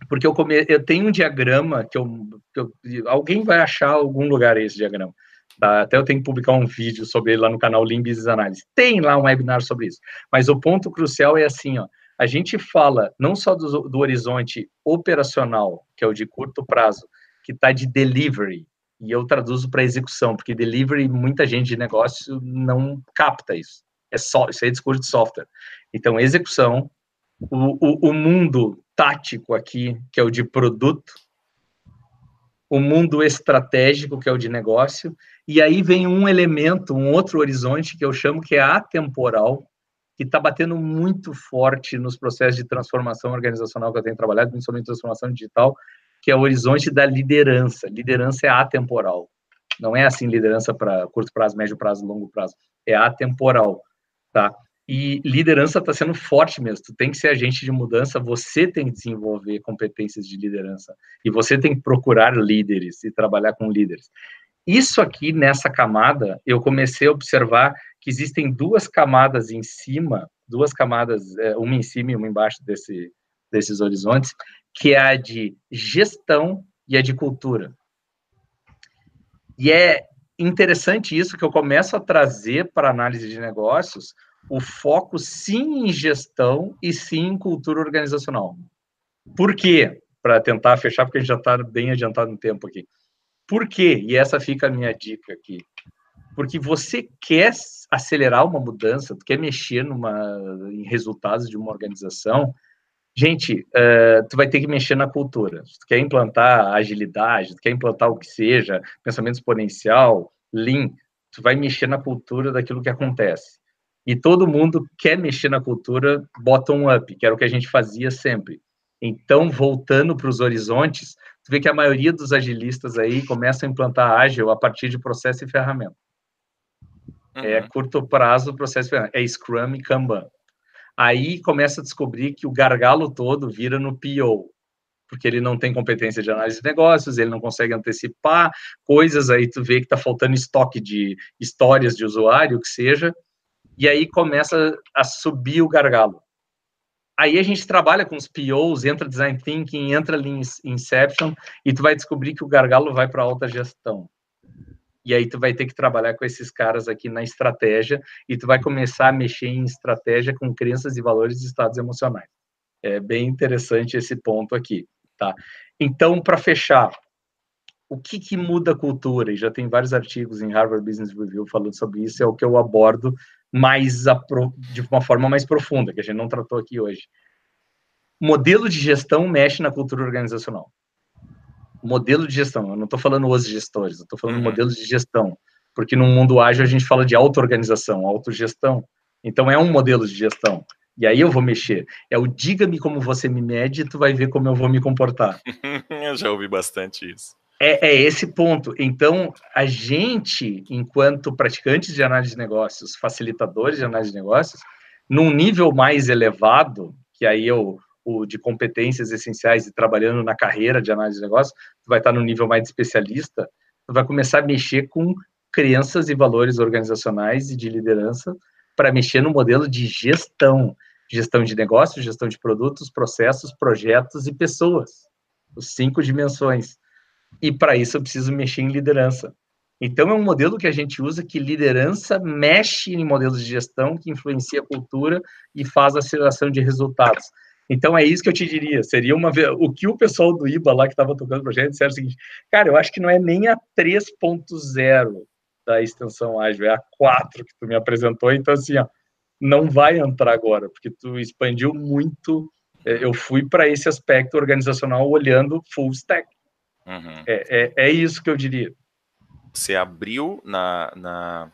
Porque eu, come... eu tenho um diagrama que eu... que eu, alguém vai achar algum lugar esse diagrama. Tá? Até eu tenho que publicar um vídeo sobre ele lá no canal Business Analysis. Tem lá um webinar sobre isso. Mas o ponto crucial é assim, ó a gente fala não só do, do horizonte operacional, que é o de curto prazo, que está de delivery, e eu traduzo para execução, porque delivery, muita gente de negócio não capta isso. É só, isso é discurso de software. Então, execução, o, o, o mundo tático aqui, que é o de produto, o mundo estratégico, que é o de negócio, e aí vem um elemento, um outro horizonte que eu chamo que é atemporal, que está batendo muito forte nos processos de transformação organizacional que eu tenho trabalhado, principalmente transformação digital, que é o horizonte da liderança. Liderança é atemporal. Não é assim liderança para curto prazo, médio prazo, longo prazo. É atemporal, tá? E liderança está sendo forte mesmo. Tu tem que ser agente de mudança, você tem que desenvolver competências de liderança. E você tem que procurar líderes e trabalhar com líderes. Isso aqui, nessa camada, eu comecei a observar que existem duas camadas em cima, duas camadas, é, uma em cima e uma embaixo desse, desses horizontes, que é a de gestão e a de cultura. E é interessante isso que eu começo a trazer para análise de negócios o foco sim em gestão e sim em cultura organizacional. Por quê? Para tentar fechar, porque a gente já está bem adiantado no tempo aqui. Por quê? E essa fica a minha dica aqui. Porque você quer acelerar uma mudança, quer mexer numa, em resultados de uma organização, gente, uh, tu vai ter que mexer na cultura. Se tu quer implantar agilidade, tu quer implantar o que seja, pensamento exponencial, lean, tu vai mexer na cultura daquilo que acontece. E todo mundo quer mexer na cultura bottom-up, que era o que a gente fazia sempre. Então, voltando para os horizontes, tu vê que a maioria dos agilistas aí começam a implantar ágil a partir de processo e ferramenta. É uhum. É curto prazo, processo é Scrum e Kanban. Aí começa a descobrir que o gargalo todo vira no PO, porque ele não tem competência de análise de negócios, ele não consegue antecipar coisas, aí tu vê que está faltando estoque de histórias de usuário, que seja, e aí começa a subir o gargalo. Aí a gente trabalha com os POs, entra Design Thinking, entra Lean Inception, e tu vai descobrir que o gargalo vai para alta gestão e aí tu vai ter que trabalhar com esses caras aqui na estratégia e tu vai começar a mexer em estratégia com crenças e valores e estados emocionais. É bem interessante esse ponto aqui, tá? Então, para fechar, o que, que muda a cultura? E já tem vários artigos em Harvard Business Review falando sobre isso, é o que eu abordo mais de uma forma mais profunda, que a gente não tratou aqui hoje. Modelo de gestão mexe na cultura organizacional modelo de gestão. Eu não estou falando os gestores, eu estou falando uhum. modelo de gestão. Porque no mundo ágil a gente fala de auto-organização, autogestão. Então é um modelo de gestão. E aí eu vou mexer. É o diga-me como você me mede, tu vai ver como eu vou me comportar. eu já ouvi bastante isso. É, é, esse ponto. Então, a gente, enquanto praticantes de análise de negócios, facilitadores de análise de negócios, num nível mais elevado, que aí eu o de competências essenciais e trabalhando na carreira de análise de negócio, tu vai estar no nível mais de especialista, tu vai começar a mexer com crenças e valores organizacionais e de liderança para mexer no modelo de gestão, gestão de negócios, gestão de produtos, processos, projetos e pessoas, os cinco dimensões. E para isso eu preciso mexer em liderança. Então é um modelo que a gente usa que liderança mexe em modelos de gestão que influencia a cultura e faz aceleração de resultados. Então é isso que eu te diria. Seria uma o que o pessoal do IBA lá que estava tocando o projeto disseram o seguinte: cara, eu acho que não é nem a 3.0 da extensão ágil, é a 4 que tu me apresentou. Então, assim, ó, não vai entrar agora, porque tu expandiu muito eu fui para esse aspecto organizacional olhando full stack. Uhum. É, é, é, isso que eu diria. Você abriu na, na,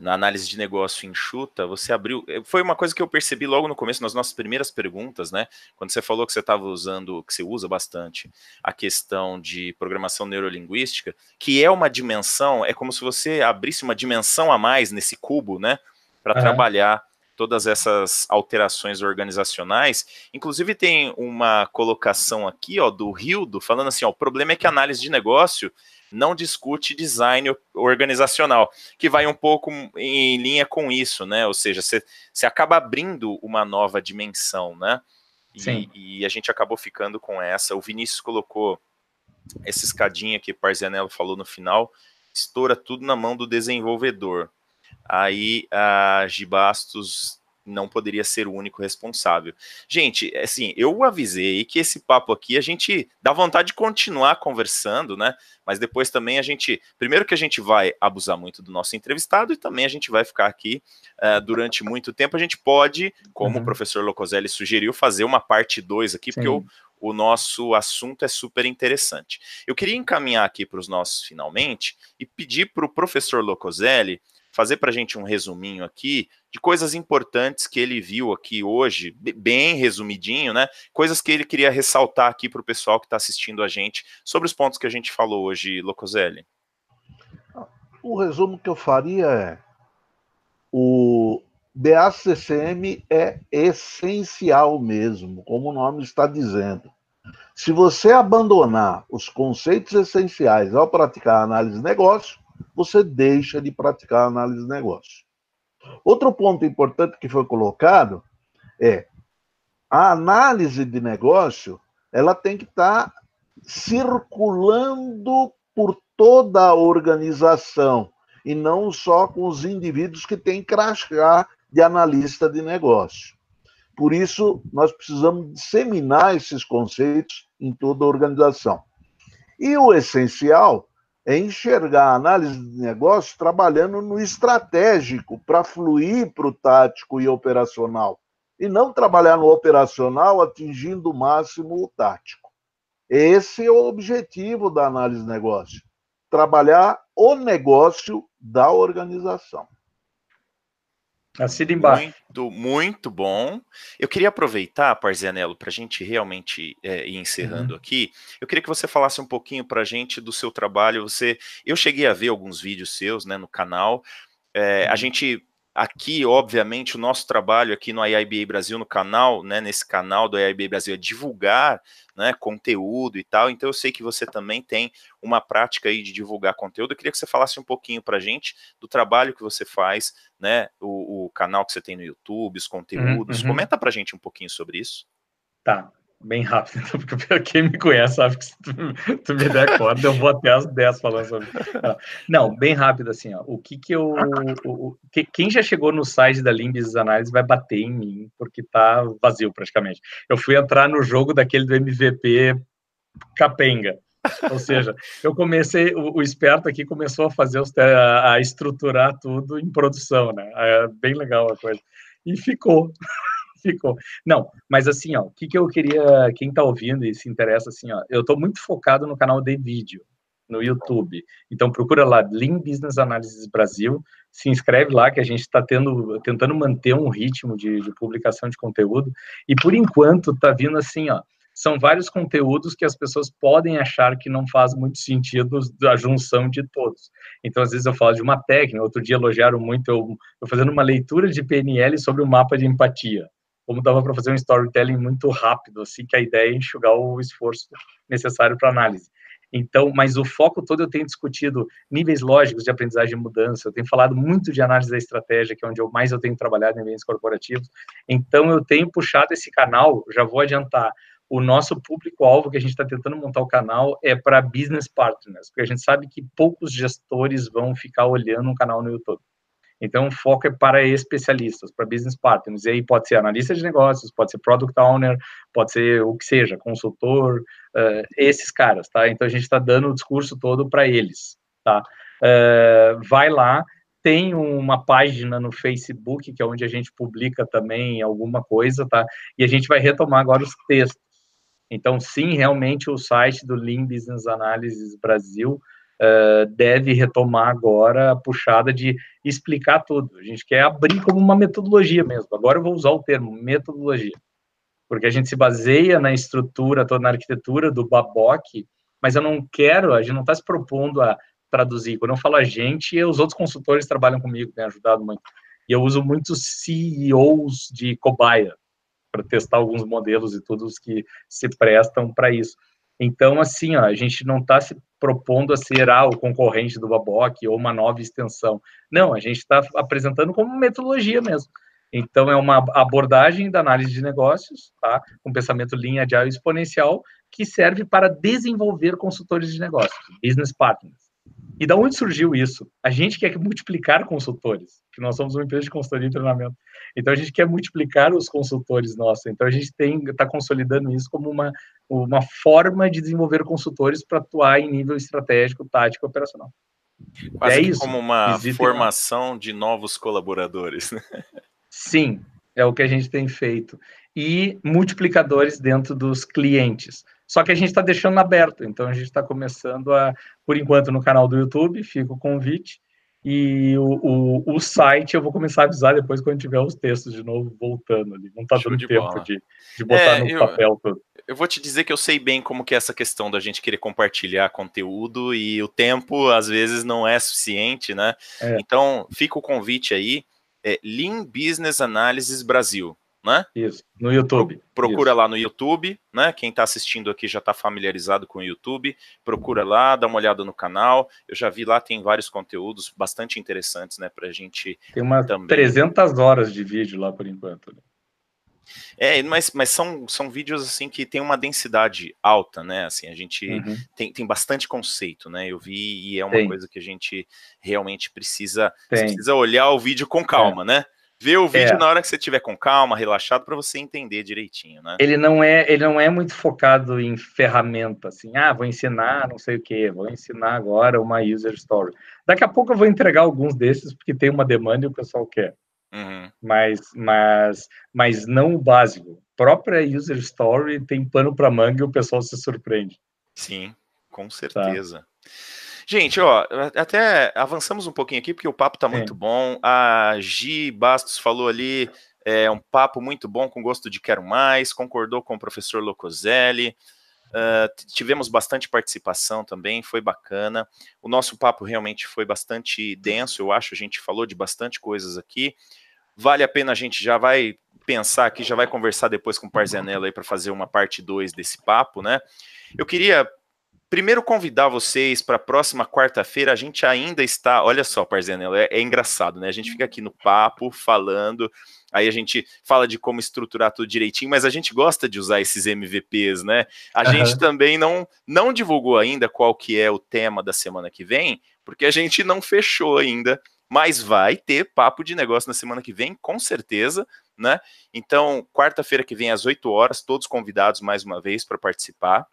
na análise de negócio enxuta, você abriu. Eh, foi uma coisa que eu percebi logo no começo, nas nossas primeiras perguntas, né? Quando você falou que você estava usando, que você usa bastante, a questão de programação neurolinguística, que é uma dimensão, é como se você abrisse uma dimensão a mais nesse cubo, né? Para uhum. trabalhar todas essas alterações organizacionais. Inclusive tem uma colocação aqui, ó, do Rildo, falando assim, ó, o problema é que a análise de negócio não discute design organizacional, que vai um pouco em linha com isso, né? Ou seja, você acaba abrindo uma nova dimensão, né? E, e, a gente acabou ficando com essa. O Vinícius colocou essa escadinha que o Parzianello falou no final, estoura tudo na mão do desenvolvedor aí a Gibastos não poderia ser o único responsável. Gente, assim, eu avisei que esse papo aqui a gente dá vontade de continuar conversando, né? Mas depois também a gente, primeiro que a gente vai abusar muito do nosso entrevistado e também a gente vai ficar aqui uh, durante muito tempo. A gente pode, como uhum. o professor Locoselli sugeriu, fazer uma parte 2 aqui, Sim. porque o, o nosso assunto é super interessante. Eu queria encaminhar aqui para os nossos finalmente e pedir para o professor Locoselli fazer para a gente um resuminho aqui de coisas importantes que ele viu aqui hoje, bem resumidinho, né? Coisas que ele queria ressaltar aqui para o pessoal que está assistindo a gente sobre os pontos que a gente falou hoje, Locoselli. O resumo que eu faria é o BACCM é essencial mesmo, como o nome está dizendo. Se você abandonar os conceitos essenciais ao praticar análise de negócio, você deixa de praticar análise de negócio. Outro ponto importante que foi colocado é a análise de negócio, ela tem que estar circulando por toda a organização e não só com os indivíduos que têm crachá de analista de negócio. Por isso, nós precisamos disseminar esses conceitos em toda a organização. E o essencial é enxergar a análise de negócio trabalhando no estratégico para fluir para o tático e operacional, e não trabalhar no operacional atingindo o máximo o tático. Esse é o objetivo da análise de negócio: trabalhar o negócio da organização. Assina embaixo. Muito, muito bom. Eu queria aproveitar, Parzianello, para a gente realmente é, ir encerrando uhum. aqui. Eu queria que você falasse um pouquinho para a gente do seu trabalho. Você, eu cheguei a ver alguns vídeos seus, né, no canal. É, uhum. A gente Aqui, obviamente, o nosso trabalho aqui no IIBA Brasil, no canal, né, nesse canal do IIBA Brasil, é divulgar né, conteúdo e tal. Então, eu sei que você também tem uma prática aí de divulgar conteúdo. Eu queria que você falasse um pouquinho para a gente do trabalho que você faz, né, o, o, canal que você tem no YouTube, os conteúdos. Uhum. Comenta para a gente um pouquinho sobre isso. Tá bem rápido, porque quem me conhece sabe que se tu, tu me der corda, eu vou até as 10 falando sobre Não, bem rápido assim, ó. O que que eu. O, que, quem já chegou no site da Limbis Análise vai bater em mim, porque tá vazio praticamente. Eu fui entrar no jogo daquele do MVP capenga. Ou seja, eu comecei, o, o, esperto aqui começou a fazer os, a, a estruturar tudo em produção, né? É bem legal a coisa. E ficou ficou. Não, mas assim, ó, o que, que eu queria, quem tá ouvindo e se interessa, assim, ó, eu tô muito focado no canal de vídeo, no YouTube. Então procura lá, Lean Business Analysis Brasil, se inscreve lá que a gente está tentando manter um ritmo de, de publicação de conteúdo. E por enquanto tá vindo assim, ó, são vários conteúdos que as pessoas podem achar que não faz muito sentido a junção de todos. Então, às vezes eu falo de uma técnica, outro dia elogiaram muito eu, eu fazendo uma leitura de PNL sobre o mapa de empatia como dava para fazer um storytelling muito rápido, assim, que a ideia é enxugar o esforço necessário para análise. Então, mas o foco todo eu tenho discutido níveis lógicos de aprendizagem e mudança, eu tenho falado muito de análise da estratégia, que é onde eu mais eu tenho trabalhado em ambientes corporativos. Então, eu tenho puxado esse canal, já vou adiantar, o nosso público-alvo que a gente está tentando montar o canal é para business partners, porque a gente sabe que poucos gestores vão ficar olhando um canal no YouTube. Então, o foco é para especialistas, para business partners. E aí pode ser analista de negócios, pode ser product owner, pode ser o que seja, consultor, uh, esses caras, tá? Então, a gente está dando o discurso todo para eles, tá? Uh, vai lá, tem uma página no Facebook, que é onde a gente publica também alguma coisa, tá? E a gente vai retomar agora os textos. Então, sim, realmente o site do Lean Business Analysis Brasil uh, deve retomar agora a puxada de explicar tudo. A gente quer abrir como uma metodologia mesmo. Agora eu vou usar o termo metodologia, porque a gente se baseia na estrutura, toda na arquitetura do Baboc, mas eu não quero, a gente não está se propondo a traduzir. Quando eu falo a gente, os outros consultores trabalham comigo, têm ajudado muito. E eu uso muitos CEOs de cobaia para testar alguns modelos e todos que se prestam para isso. Então, assim, ó, a gente não está se propondo a ser ah, o concorrente do Baboc ou uma nova extensão. Não, a gente está apresentando como metodologia mesmo. Então, é uma abordagem da análise de negócios, tá? com pensamento linha de exponencial, que serve para desenvolver consultores de negócios, business partners. E da onde surgiu isso? A gente quer multiplicar consultores, que nós somos uma empresa de consultoria e treinamento. Então a gente quer multiplicar os consultores nossos. Então a gente tem está consolidando isso como uma uma forma de desenvolver consultores para atuar em nível estratégico, tático, operacional. Quase é isso. como uma formação de novos colaboradores. Né? Sim, é o que a gente tem feito. E multiplicadores dentro dos clientes. Só que a gente está deixando aberto, então a gente está começando a, por enquanto, no canal do YouTube, fica o convite. E o, o, o, site eu vou começar a avisar depois quando tiver os textos de novo voltando ali. Não está dando de tempo de, de, botar é, no eu, papel tudo. Eu vou te dizer que eu sei bem como que é essa questão da gente querer compartilhar conteúdo e o tempo às vezes não é suficiente, né? É. Então fica o convite aí. É Lean Business Analysis Brasil né? Isso, no YouTube. Procura Isso. lá no YouTube, né? Quem está assistindo aqui já está familiarizado com o YouTube. Procura lá, dá uma olhada no canal. Eu já vi lá, tem vários conteúdos bastante interessantes, né? Para a gente. Tem umas também... 300 horas de vídeo lá por enquanto. Né? É, mas, mas são, são vídeos assim que tem uma densidade alta, né? Assim, a gente uhum. tem, tem bastante conceito, né? Eu vi e é uma tem. coisa que a gente realmente precisa, precisa olhar o vídeo com calma, é. né? Ver o vídeo é. na hora que você estiver com calma, relaxado, para você entender direitinho, né? Ele não é, ele não é muito focado em ferramenta, assim, ah, vou ensinar não sei o que, vou ensinar agora uma user story. Daqui a pouco eu vou entregar alguns desses, porque tem uma demanda e o pessoal quer. Uhum. Mas, mas, mas não o básico. própria user story tem pano para manga e o pessoal se surpreende. Sim, com tá. certeza. Tá. Gente, ó, até avançamos um pouquinho aqui, porque o papo tá é. muito bom. A Gi Bastos falou ali, é um papo muito bom, com gosto de quero mais, concordou com o professor Locoselli. Uh, tivemos bastante participação também, foi bacana. O nosso papo realmente foi bastante denso, eu acho. A gente falou de bastante coisas aqui. Vale a pena, a gente já vai pensar aqui, já vai conversar depois com o Parzanello aí para fazer uma parte 2 desse papo, né? Eu queria Primeiro, convidar vocês para a próxima quarta-feira. A gente ainda está. Olha só, Parzanello, é, é, engraçado, né? A gente fica aqui no papo, falando. Aí a gente fala de como estruturar tudo direitinho, mas a gente gosta de usar esses MVPs, né? A uhum. gente também não, não divulgou ainda qual que é o tema da semana que vem, porque a gente não fechou ainda. Mas vai ter papo de negócio na semana que vem, com certeza, né? Então, quarta-feira que vem, às 8 horas, todos convidados mais uma vez para participar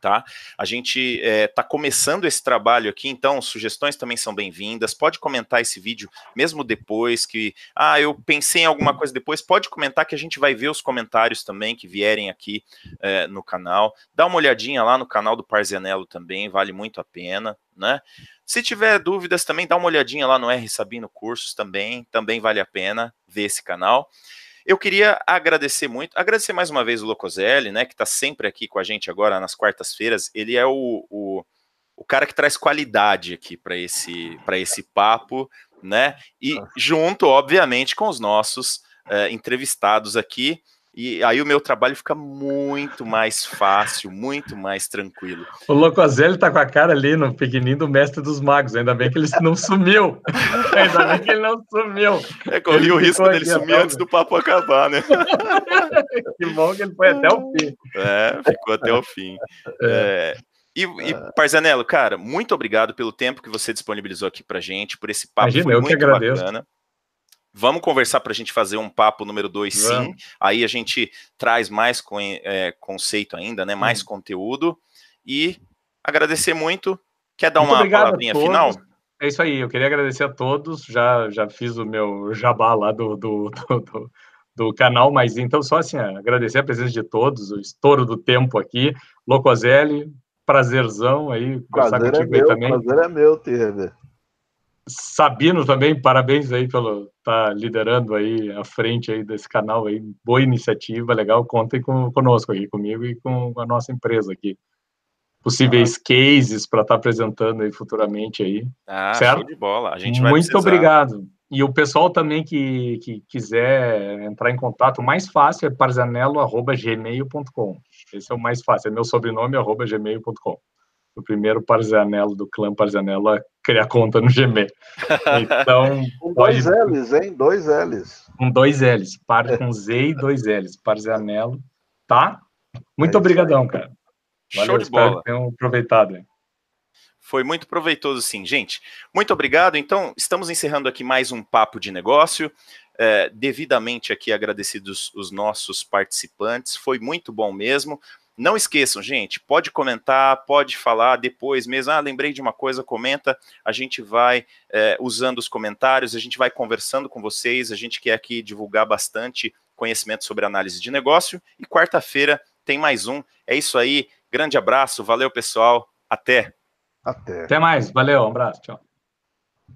tá? A gente está eh, começando esse trabalho aqui, então sugestões também são bem-vindas. Pode comentar esse vídeo mesmo depois que, ah, eu pensei em alguma coisa depois. Pode comentar que a gente vai ver os comentários também que vierem aqui eh, no canal. Dá uma olhadinha lá no canal do Parzenello também, vale muito a pena, né? Se tiver dúvidas também, dá uma olhadinha lá no R Sabino Cursos também, também vale a pena ver esse canal. Eu queria agradecer muito, agradecer mais uma vez o Locoselli, né, que está sempre aqui com a gente agora nas quartas-feiras. Ele é o, o, o, cara que traz qualidade aqui para esse, esse papo, né? E junto, obviamente, com os nossos uh, entrevistados aqui. E aí o meu trabalho fica muito mais fácil, muito mais tranquilo. O Locoselli tá com a cara ali no pequenininho do mestre dos magos. Ainda bem que ele não sumiu. Ainda bem que ele não sumiu. É, corri o risco dele sumir antes do papo acabar, né? que bom que ele foi até o fim. É, ficou até o fim. É. É, e, e Parzanello, cara, muito obrigado pelo tempo que você disponibilizou aqui pra gente, por esse papo. Imagina, foi eu muito que agradeço. bacana. Vamos conversar para a gente fazer um papo número dois, sim. Aí a gente traz mais é, conceito ainda, né? Mais hum. conteúdo. E agradecer muito. Quer dar muito uma palavrinha final? é isso aí. Eu queria agradecer a todos. Já, já fiz o meu jabá lá do, do, do, do, do canal, mas então só assim, agradecer a presença de todos, o estouro do tempo aqui. Locoselli, prazerzão aí conversar prazer é contigo é meu, aí também. Prazer é meu, Teve. Sabino também, parabéns aí pelo estar tá liderando aí a frente aí desse canal aí, boa iniciativa, legal, contem com, conosco aqui, comigo e com a nossa empresa aqui. Possíveis ah. cases para estar tá apresentando aí futuramente aí. Ah, certo? de bola. A gente Muito precisar. obrigado. E o pessoal também que, que quiser entrar em contato, o mais fácil é parzanello.gmail.com. Esse é o mais fácil, é meu sobrenome, arroba gmail.com o primeiro Parzanello do clã Parzanello a criar conta no Gmail. Então, com pode... dois L's, hein? Dois L's. Com dois L's, par com Z e dois L's, Parzanello, tá? Muito é obrigadão, cara. Valeu, Show de bola. Tenham aproveitado. Hein? Foi muito proveitoso, sim. Gente, muito obrigado. Então, estamos encerrando aqui mais um Papo de Negócio. É, devidamente aqui agradecidos os nossos participantes. Foi muito bom mesmo. Não esqueçam, gente, pode comentar, pode falar depois mesmo. Ah, lembrei de uma coisa, comenta. A gente vai é, usando os comentários, a gente vai conversando com vocês. A gente quer aqui divulgar bastante conhecimento sobre análise de negócio. E quarta-feira tem mais um. É isso aí. Grande abraço, valeu pessoal. Até. Até. Até mais, valeu, um abraço, tchau.